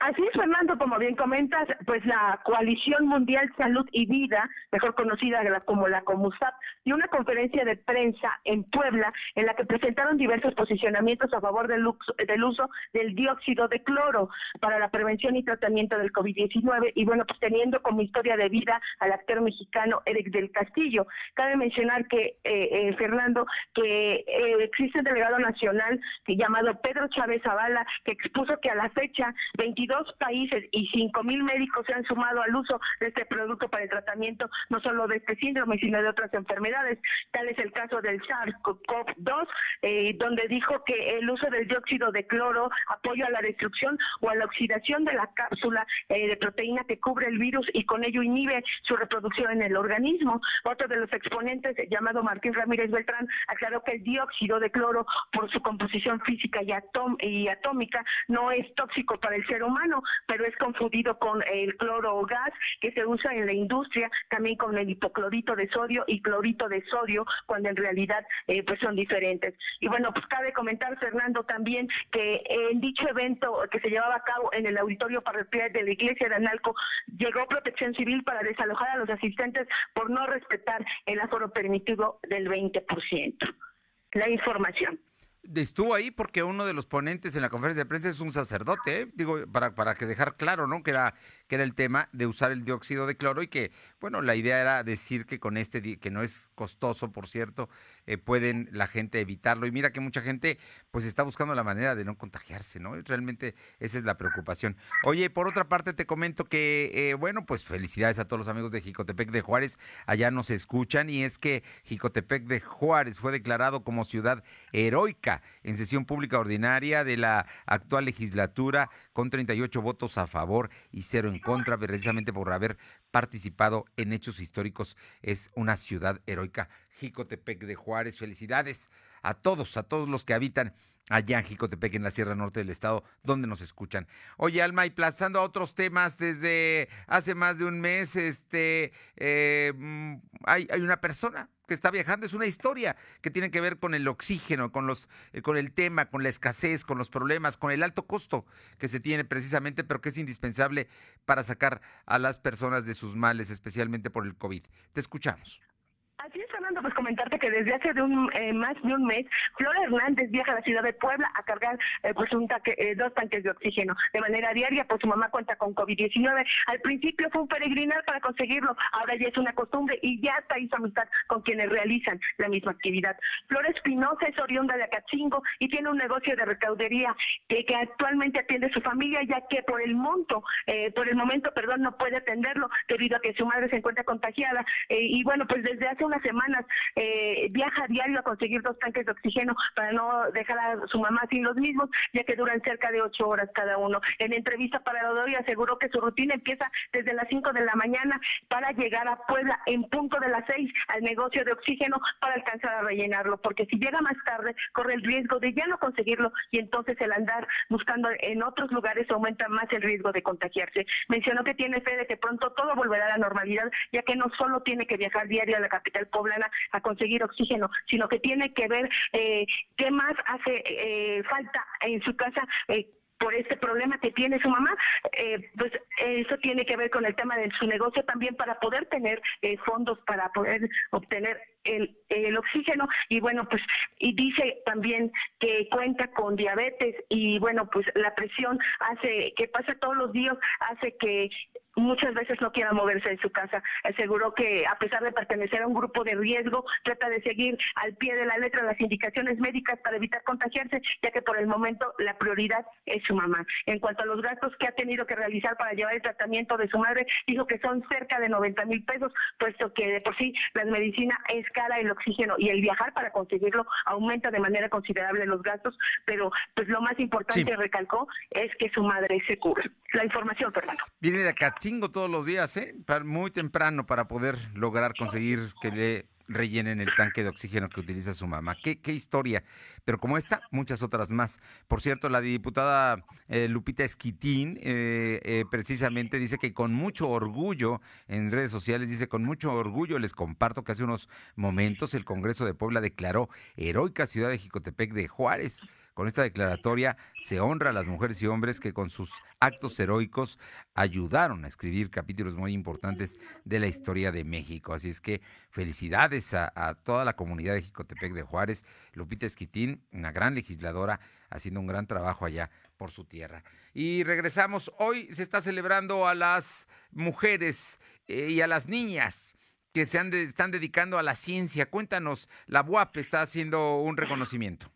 Así es, Fernando, como bien comentas, pues la Coalición Mundial Salud y Vida, mejor conocida como la COMUSAP, dio una conferencia de prensa en Puebla en la que presentaron diversos posicionamientos a favor del, del uso del dióxido de cloro para la prevención y tratamiento del COVID-19 y bueno, pues teniendo como historia de vida al actor mexicano Eric del Castillo. Cabe mencionar que, eh, eh, Fernando, que eh, existe un delegado nacional llamado Pedro Chávez Zavala que expuso que a la fecha 21 22 países y 5 mil médicos se han sumado al uso de este producto para el tratamiento no solo de este síndrome, sino de otras enfermedades. Tal es el caso del SARS-CoV-2, eh, donde dijo que el uso del dióxido de cloro apoya a la destrucción o a la oxidación de la cápsula eh, de proteína que cubre el virus y con ello inhibe su reproducción en el organismo. Otro de los exponentes, llamado Martín Ramírez Beltrán, aclaró que el dióxido de cloro, por su composición física y, y atómica, no es tóxico para el ser humano, pero es confundido con el cloro o gas que se usa en la industria, también con el hipoclorito de sodio y clorito de sodio, cuando en realidad eh, pues son diferentes. Y bueno, pues cabe comentar, Fernando, también que en dicho evento que se llevaba a cabo en el auditorio parroquial de la iglesia de Analco, llegó protección civil para desalojar a los asistentes por no respetar el aforo permitido del 20%. La información. Estuvo ahí porque uno de los ponentes en la conferencia de prensa es un sacerdote, ¿eh? digo, para, para que dejar claro, ¿no? Que era que era el tema de usar el dióxido de cloro y que, bueno, la idea era decir que con este, que no es costoso, por cierto, eh, pueden la gente evitarlo. Y mira que mucha gente, pues, está buscando la manera de no contagiarse, ¿no? Realmente esa es la preocupación. Oye, por otra parte, te comento que, eh, bueno, pues felicidades a todos los amigos de Jicotepec de Juárez, allá nos escuchan y es que Jicotepec de Juárez fue declarado como ciudad heroica en sesión pública ordinaria de la actual legislatura con 38 votos a favor y cero en contra, precisamente por haber participado en hechos históricos. Es una ciudad heroica. Jicotepec de Juárez, felicidades a todos, a todos los que habitan allá en Jicotepec, en la Sierra Norte del Estado, donde nos escuchan. Oye, Alma, y plazando a otros temas, desde hace más de un mes, este, eh, mm, hay, una persona que está viajando, es una historia que tiene que ver con el oxígeno, con los, eh, con el tema, con la escasez, con los problemas, con el alto costo que se tiene precisamente, pero que es indispensable para sacar a las personas de sus males, especialmente por el COVID. Te escuchamos. Así Pues comentarte que desde hace de un, eh, más de un mes, Flora Hernández viaja a la ciudad de Puebla a cargar eh, pues un tanque, eh, dos tanques de oxígeno de manera diaria, pues su mamá cuenta con COVID-19. Al principio fue un peregrinar para conseguirlo, ahora ya es una costumbre y ya está hizo amistad con quienes realizan la misma actividad. Flora Espinosa es oriunda de Acatzingo y tiene un negocio de recaudería que, que actualmente atiende su familia, ya que por el monto, por el momento, perdón, no puede atenderlo debido a que su madre se encuentra contagiada. y bueno, pues desde hace un semanas eh, viaja a diario a conseguir dos tanques de oxígeno para no dejar a su mamá sin los mismos, ya que duran cerca de ocho horas cada uno. En entrevista para hoy aseguró que su rutina empieza desde las cinco de la mañana para llegar a Puebla en punto de las seis al negocio de oxígeno para alcanzar a rellenarlo, porque si llega más tarde corre el riesgo de ya no conseguirlo y entonces el andar buscando en otros lugares aumenta más el riesgo de contagiarse. Mencionó que tiene fe de que pronto todo volverá a la normalidad, ya que no solo tiene que viajar diario a la capital poblana a conseguir oxígeno, sino que tiene que ver eh, qué más hace eh, falta en su casa. Eh, por este problema que tiene su mamá, pues eso tiene que ver con el tema de su negocio también para poder tener fondos para poder obtener el, oxígeno y bueno pues y dice también que cuenta con diabetes y bueno pues la presión hace que pasa todos los días hace que muchas veces no quiera moverse de su casa. Aseguró que a pesar de pertenecer a un grupo de riesgo, trata de seguir al pie de la letra las indicaciones médicas para evitar contagiarse, ya que por el momento la prioridad es su mamá. En cuanto a los gastos que ha tenido que realizar para llevar el tratamiento de su madre, dijo que son cerca de 90 mil pesos, puesto que de por sí la medicina es cara, el oxígeno y el viajar para conseguirlo aumenta de manera considerable los gastos, pero pues lo más importante, recalcó, es que su madre se cure. La información, Fernando. Viene de acá cinco todos los días, ¿eh? muy temprano para poder lograr conseguir que le rellenen el tanque de oxígeno que utiliza su mamá. Qué, historia. Pero como esta, muchas otras más. Por cierto, la diputada eh, Lupita Esquitín eh, eh, precisamente dice que con mucho orgullo en redes sociales, dice con mucho orgullo les comparto que hace unos momentos el Congreso de Puebla declaró heroica ciudad de Jicotepec de Juárez con esta declaratoria se honra a las mujeres y hombres que con sus actos heroicos ayudaron a escribir capítulos muy importantes de la historia de México. Así es que felicidades a, toda la comunidad de Jicotepec de Juárez. Lupita Esquitín, una gran legisladora, haciendo un gran trabajo allá por su tierra. Y regresamos. Hoy se está celebrando a las mujeres eh, y a las niñas que se están dedicando a la ciencia. Cuéntanos, la UAP está haciendo un reconocimiento.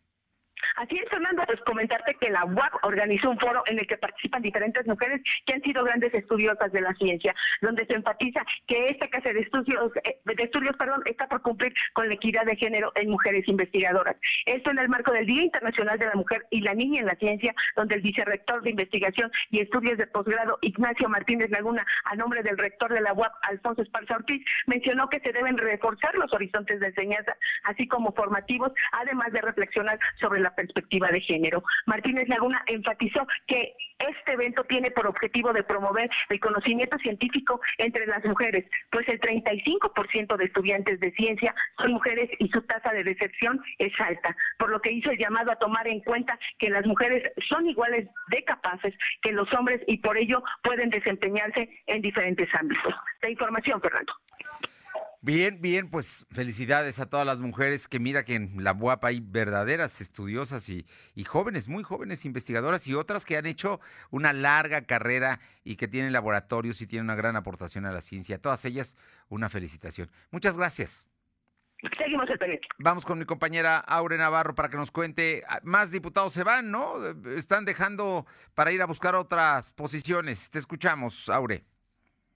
Así es, Fernando, pues comentarte que la UAP organizó un foro en el que participan diferentes mujeres que han sido grandes estudiosas de la ciencia, donde se enfatiza que esta casa de estudios, eh, de estudios perdón, está por cumplir con la equidad de género en mujeres investigadoras. Esto en el marco del Día Internacional de la Mujer y la Niña en la Ciencia, donde el vicerrector de Investigación y Estudios de Posgrado, Ignacio Martínez Laguna, a nombre del rector de la UAP, Alfonso Esparza Ortiz, mencionó que se deben reforzar los horizontes de enseñanza, así como formativos, además de reflexionar sobre la perspectiva de género. Martínez Laguna enfatizó que este evento tiene por objetivo de promover el conocimiento científico entre las mujeres, pues el 35% de estudiantes de ciencia son mujeres y su tasa de decepción es alta, por lo que hizo el llamado a tomar en cuenta que las mujeres son iguales de capaces que los hombres y por ello pueden desempeñarse en diferentes ámbitos. La información, Fernando. Bien, bien, pues felicidades a todas las mujeres que mira que en la UAP hay verdaderas estudiosas y, y, jóvenes, muy jóvenes investigadoras y otras que han hecho una larga carrera y que tienen laboratorios y tienen una gran aportación a la ciencia. A todas ellas, una felicitación. Muchas gracias. Seguimos el pendiente. Vamos con mi compañera Aure Navarro para que nos cuente. Más diputados se van, ¿no? Están dejando para ir a buscar otras posiciones. Te escuchamos, Aure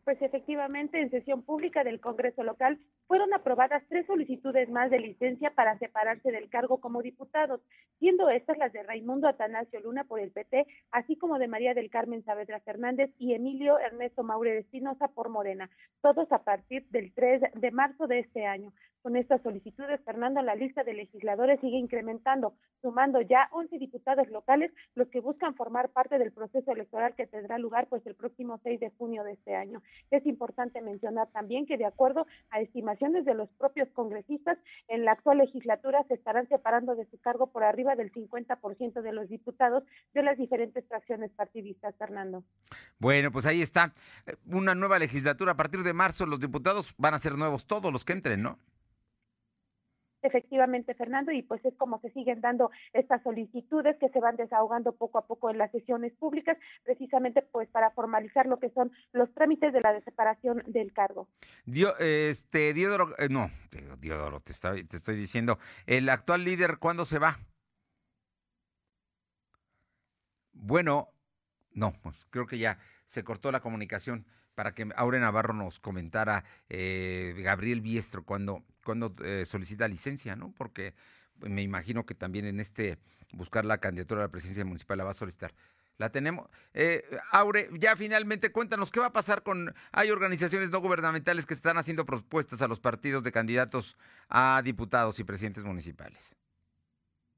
pues efectivamente en sesión pública del Congreso local fueron aprobadas tres solicitudes más de licencia para separarse del cargo como diputados, siendo estas las de Raimundo Atanasio Luna por el PT, así como de María del Carmen Saavedra Fernández y Emilio Ernesto Maure de Espinosa por Morena, todos a partir del 3 de marzo de este año. Con estas solicitudes, Fernando, la lista de legisladores sigue incrementando, sumando ya 11 diputados locales, los que buscan formar parte del proceso electoral que tendrá lugar pues el próximo 6 de junio de este año. Es importante mencionar también que de acuerdo a estimaciones de los propios congresistas, en la actual legislatura se estarán separando de su cargo por arriba del 50% de los diputados de las diferentes fracciones partidistas, Fernando. Bueno, pues ahí está. Una nueva legislatura a partir de marzo, los diputados van a ser nuevos todos los que entren, ¿no? Efectivamente, Fernando, y pues es como se siguen dando estas solicitudes que se van desahogando poco a poco en las sesiones públicas, precisamente pues para formalizar lo que son los trámites de la separación del cargo. Dio, este, Diodoro, eh, no, Diodoro, te, te estoy diciendo, el actual líder, ¿cuándo se va? Bueno, no, pues creo que ya se cortó la comunicación para que Aure Navarro nos comentara eh, Gabriel Biestro cuando, cuando eh, solicita licencia, ¿no? Porque me imagino que también en este buscar la candidatura a la presidencia municipal la va a solicitar. La tenemos. Eh, Aure, ya finalmente cuéntanos qué va a pasar con. Hay organizaciones no gubernamentales que están haciendo propuestas a los partidos de candidatos a diputados y presidentes municipales.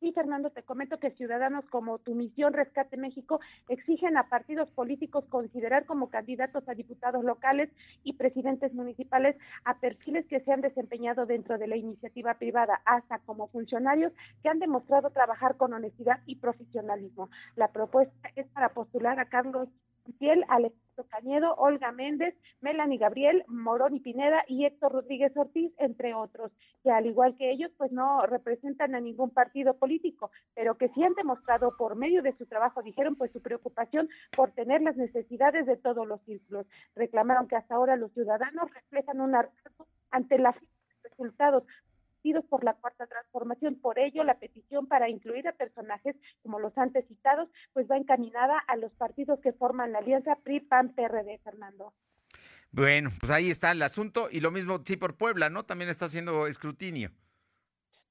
Sí, Fernando, te comento que ciudadanos como Tu Misión Rescate México exigen a partidos políticos considerar como candidatos a diputados locales y presidentes municipales a perfiles que se han desempeñado dentro de la iniciativa privada, hasta como funcionarios que han demostrado trabajar con honestidad y profesionalismo. La propuesta es para postular a Carlos Alejandro Cañedo, Olga Méndez, Melanie Gabriel, Morón y Pineda y Héctor Rodríguez Ortiz, entre otros, que al igual que ellos, pues no representan a ningún partido político, pero que sí han demostrado por medio de su trabajo, dijeron, pues su preocupación por tener las necesidades de todos los círculos. Reclamaron que hasta ahora los ciudadanos reflejan un hartazgo ante la resultados por la cuarta transformación. Por ello, la petición para incluir a personajes como los antes citados, pues va encaminada a los partidos que forman la alianza PRI-PAN-PRD, Fernando. Bueno, pues ahí está el asunto y lo mismo sí por Puebla, ¿no? También está haciendo escrutinio.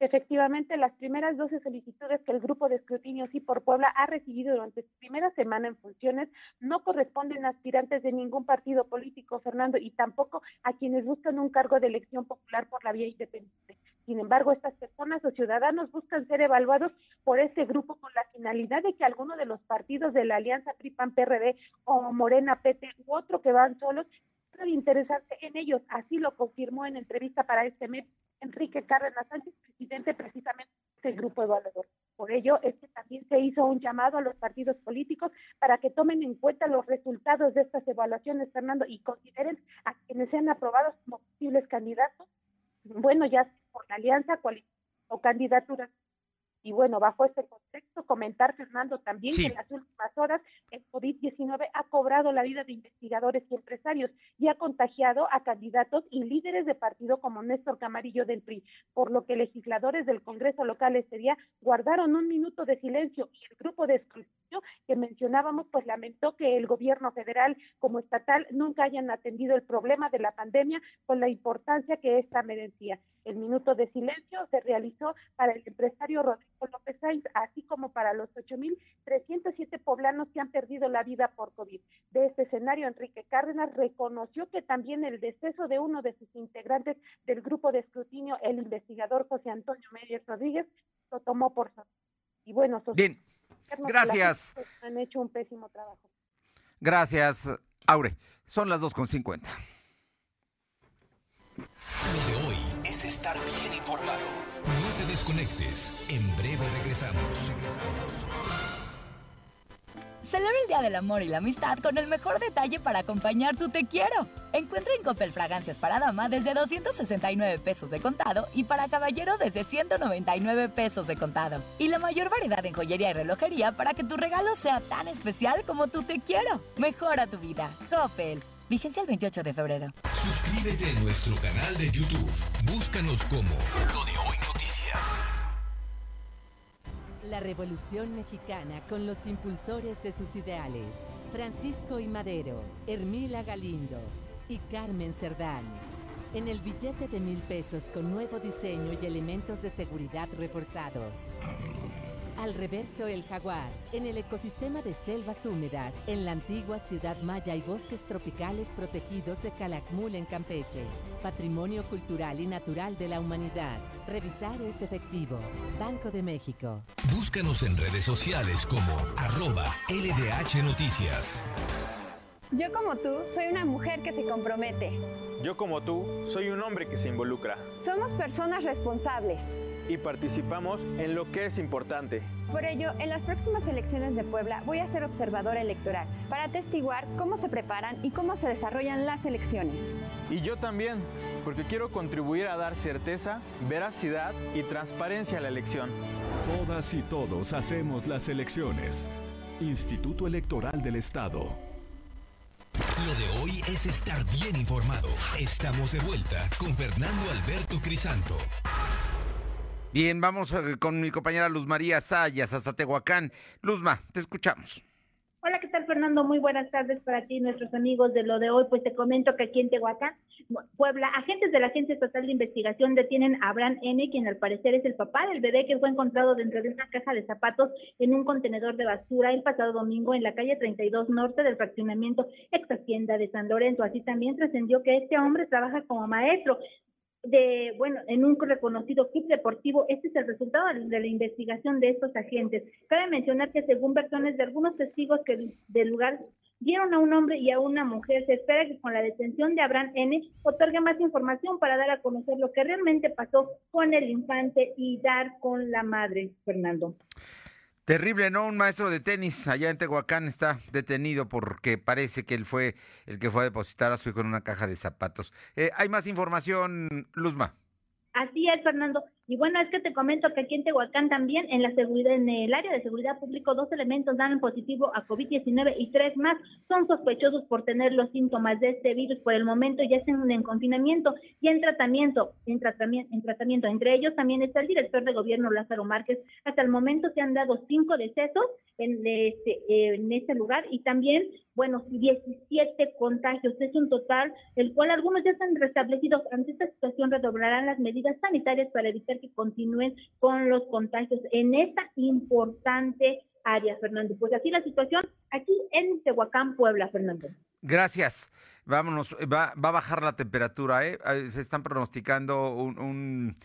Efectivamente, las primeras 12 solicitudes que el grupo de escrutinio Sí por Puebla ha recibido durante su primera semana en funciones no corresponden a aspirantes de ningún partido político, Fernando, y tampoco a quienes buscan un cargo de elección popular por la vía independiente. Sin embargo, estas personas o ciudadanos buscan ser evaluados por este grupo con la finalidad de que alguno de los partidos de la Alianza PRI-PAN-PRD o Morena PT u otro que van solos puedan interesarse en ellos. Así lo confirmó en entrevista para este mes Enrique Cárdenas Sánchez, presidente precisamente de este grupo evaluador. Por ello es que también se hizo un llamado a los partidos políticos para que tomen en cuenta los resultados de estas evaluaciones, Fernando, y consideren a quienes sean aprobados como posibles candidatos bueno, ya por la alianza o candidaturas. Y bueno, bajo este contexto, comentar, Fernando, también que en las últimas horas el Poder COVID-19 ha cobrado la vida de investigadores y empresarios y ha contagiado a candidatos y líderes de partido como Néstor Camarillo del PRI, por lo que legisladores del Congreso local este día guardaron un minuto de silencio y el grupo de escrutinio que mencionábamos pues lamentó que el gobierno federal como estatal nunca hayan atendido el problema de la pandemia con la importancia que esta merecía. El minuto de silencio se realizó para el empresario Rodrigo López Sainz, así como para los 8.307 poblanos que han perdido la vida por COVID. De este escenario, Enrique Cárdenas reconoció que también el deceso de uno de sus integrantes del grupo de escrutinio, el investigador José Antonio Méndez Rodríguez, lo tomó por sorpresa. Y bueno, Bien. Gracias. Han hecho un pésimo trabajo. Gracias, Aure. Son las 2.50. Lo de hoy es estar bien informado. No te desconectes. En breve regresamos. Regresamos. Celebra el Día del Amor y la Amistad con el mejor detalle para acompañar tu te quiero. Encuentra en Coppel fragancias para dama desde 269 pesos de contado y para caballero desde 199 pesos de contado. Y la mayor variedad en joyería y relojería para que tu regalo sea tan especial como tu te quiero. Mejora tu vida. Coppel. Vigencia el 28 de febrero. Suscríbete a nuestro canal de YouTube. Búscanos como Lo de Hoy Noticias. La Revolución Mexicana con los impulsores de sus ideales. Francisco y Madero, Hermila Galindo y Carmen Cerdán. En el billete de mil pesos con nuevo diseño y elementos de seguridad reforzados. Al reverso el jaguar, en el ecosistema de selvas húmedas, en la antigua ciudad maya y bosques tropicales protegidos de Calakmul en Campeche. Patrimonio cultural y natural de la humanidad. Revisar es efectivo. Banco de México. Búscanos en redes sociales como arroba LDH Noticias. Yo como tú soy una mujer que se compromete. Yo como tú soy un hombre que se involucra. Somos personas responsables. Y participamos en lo que es importante. Por ello, en las próximas elecciones de Puebla voy a ser observadora electoral para atestiguar cómo se preparan y cómo se desarrollan las elecciones. Y yo también, porque quiero contribuir a dar certeza, veracidad y transparencia a la elección. Todas y todos hacemos las elecciones. Instituto Electoral del Estado. Lo de hoy es estar bien informado. Estamos de vuelta con Fernando Alberto Crisanto. Bien, vamos eh, con mi compañera Luz María Sayas hasta Tehuacán. Luzma, te escuchamos. Hola, ¿qué tal Fernando? Muy buenas tardes para ti, nuestros amigos de lo de hoy. Pues te comento que aquí en Tehuacán, Puebla, agentes de la Agencia Estatal de Investigación detienen a Abraham N., quien al parecer es el papá del bebé que fue encontrado dentro de una caja de zapatos en un contenedor de basura el pasado domingo en la calle 32 norte del fraccionamiento ex Hacienda de San Lorenzo. Así también trascendió que este hombre trabaja como maestro de, bueno, en un reconocido club deportivo. Este es el resultado de la investigación de estos agentes. Cabe mencionar que según versiones de algunos testigos que del lugar dieron a un hombre y a una mujer, se espera que con la detención de Abraham N. otorgue más información para dar a conocer lo que realmente pasó con el infante y dar con la madre, Fernando. Terrible, ¿no? Un maestro de tenis allá en Tehuacán está detenido porque parece que él fue el que fue a depositar a su hijo en una caja de zapatos. Eh, ¿Hay más información, Luzma? Así es, Fernando. Y bueno, es que te comento que aquí en Tehuacán también, en la seguridad, en el área de seguridad público, dos elementos dan positivo a COVID-19 y tres más son sospechosos por tener los síntomas de este virus. Por el momento ya están en confinamiento y en tratamiento, en tratamiento, en tratamiento. Entre ellos también está el director de gobierno Lázaro Márquez. Hasta el momento se han dado cinco decesos en este, en este lugar y también, bueno, 17 contagios. Es un total, el cual algunos ya están restablecidos. Ante esta situación redoblarán las medidas sanitarias para evitar que continúen con los contagios en esta importante área, Fernando. Pues así la situación aquí en Tehuacán, Puebla, Fernando. Gracias. Vámonos, va, va a bajar la temperatura, ¿eh? Se están pronosticando un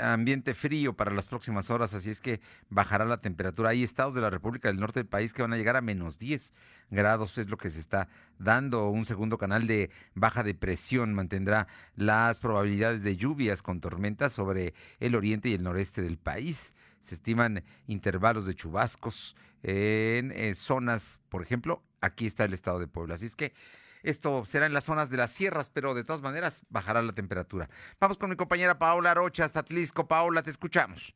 ambiente frío para las próximas horas, así es que bajará la temperatura. Hay estados de la República del Norte del país que van a llegar a menos 10 grados, es lo que se está dando. Un segundo canal de baja depresión mantendrá las probabilidades de lluvias con tormentas sobre el oriente y el noreste del país. Se estiman intervalos de chubascos en, en zonas, por ejemplo, aquí está el estado de Puebla. Así es que esto será en las zonas de las sierras, pero de todas maneras bajará la temperatura. Vamos con mi compañera Paola Rocha hasta Tlisco. Paola, te escuchamos.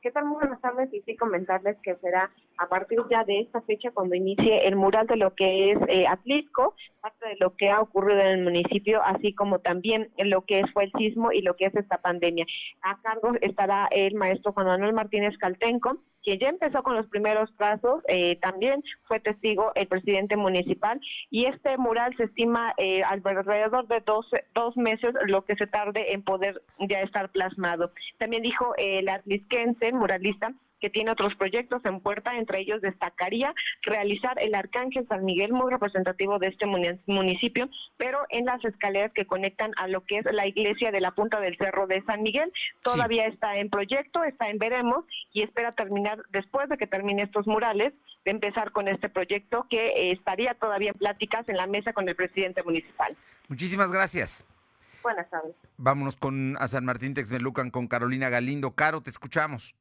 ¿Qué tal? Muy buenas tardes y sí comentarles que será a partir ya de esta fecha cuando inicie el mural de lo que es eh, Atlisco, parte de lo que ha ocurrido en el municipio, así como también lo que fue el sismo y lo que es esta pandemia. A cargo estará el maestro Juan Manuel Martínez Caltenco, quien ya empezó con los primeros pasos, eh, también fue testigo el presidente municipal y este mural se estima eh, alrededor de dos, dos meses lo que se tarde en poder ya estar plasmado. También dijo el atlisquense muralista que tiene otros proyectos en puerta, entre ellos destacaría realizar el Arcángel San Miguel, muy representativo de este municipio, pero en las escaleras que conectan a lo que es la iglesia de la punta del Cerro de San Miguel. Todavía está en proyecto, está en veremos y espera terminar, después de que termine estos murales, de empezar con este proyecto que eh, estaría todavía en pláticas en la mesa con el presidente municipal. Muchísimas gracias. Buenas tardes. Vámonos con a San Martín Texmelucan con Carolina Galindo. Caro, te escuchamos.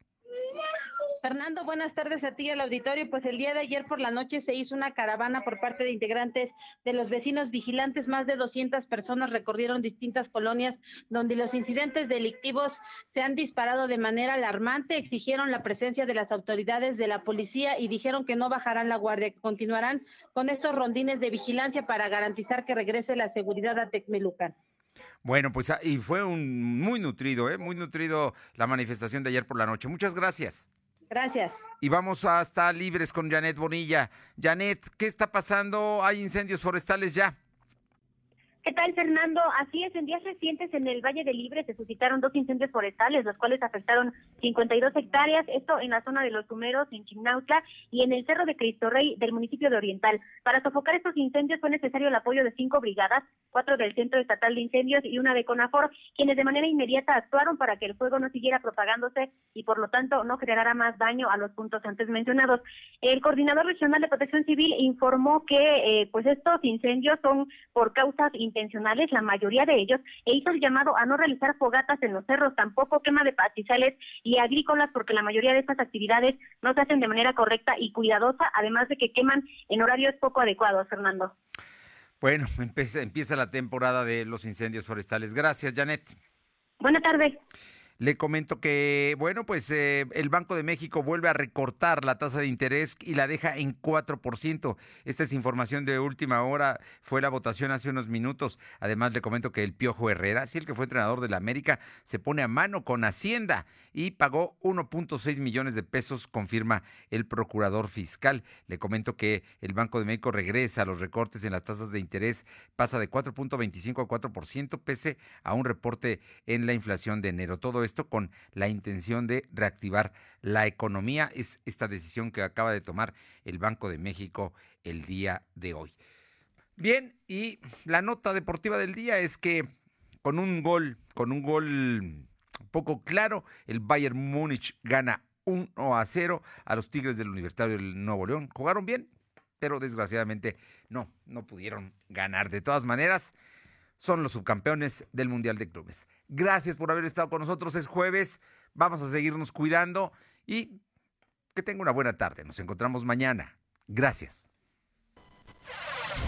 Fernando, buenas tardes a ti y al auditorio. Pues el día de ayer por la noche se hizo una caravana por parte de integrantes de los vecinos vigilantes. Más de 200 personas recorrieron distintas colonias donde los incidentes delictivos se han disparado de manera alarmante. Exigieron la presencia de las autoridades de la policía y dijeron que no bajarán la guardia, que continuarán con estos rondines de vigilancia para garantizar que regrese la seguridad a Tecmelucan. Bueno, pues y fue un muy nutrido, ¿eh? muy nutrido la manifestación de ayer por la noche. Muchas gracias. Gracias. Y vamos hasta Libres con Janet Bonilla. Janet, ¿qué está pasando? ¿Hay incendios forestales ya? ¿Qué tal, Fernando? Así es, en días recientes en el Valle de Libre se suscitaron dos incendios forestales, los cuales afectaron 52 hectáreas, esto en la zona de los Sumeros, en Chimnautla, y en el Cerro de Cristo Rey del municipio de Oriental. Para sofocar estos incendios fue necesario el apoyo de cinco brigadas, cuatro del Centro Estatal de Incendios y una de CONAFOR, quienes de manera inmediata actuaron para que el fuego no siguiera propagándose y por lo tanto no generara más daño a los puntos antes mencionados. El coordinador regional de protección civil informó que eh, pues estos incendios son por causas intencionales, la mayoría de ellos, e hizo el llamado a no realizar fogatas en los cerros, tampoco quema de pastizales y agrícolas, porque la mayoría de estas actividades no se hacen de manera correcta y cuidadosa, además de que queman en horarios poco adecuados, Fernando. Bueno, empieza, empieza la temporada de los incendios forestales. Gracias, Janet. Buenas tardes. Le comento que, bueno, pues eh, el Banco de México vuelve a recortar la tasa de interés y la deja en 4%. Esta es información de última hora, fue la votación hace unos minutos. Además, le comento que el Piojo Herrera, sí, el que fue entrenador de la América, se pone a mano con Hacienda y pagó 1.6 millones de pesos, confirma el procurador fiscal. Le comento que el Banco de México regresa a los recortes en las tasas de interés, pasa de 4.25 a 4%, pese a un reporte en la inflación de enero. Todo esto con la intención de reactivar la economía. Es esta decisión que acaba de tomar el Banco de México el día de hoy. Bien, y la nota deportiva del día es que con un gol, con un gol poco claro, el Bayern Múnich gana 1 a 0 a los Tigres del Universitario del Nuevo León. Jugaron bien, pero desgraciadamente no, no pudieron ganar. De todas maneras, son los subcampeones del Mundial de Clubes. Gracias por haber estado con nosotros. Es jueves. Vamos a seguirnos cuidando y que tenga una buena tarde. Nos encontramos mañana. Gracias.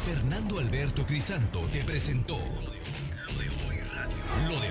Fernando Alberto Crisanto te presentó Lo de Hoy Radio.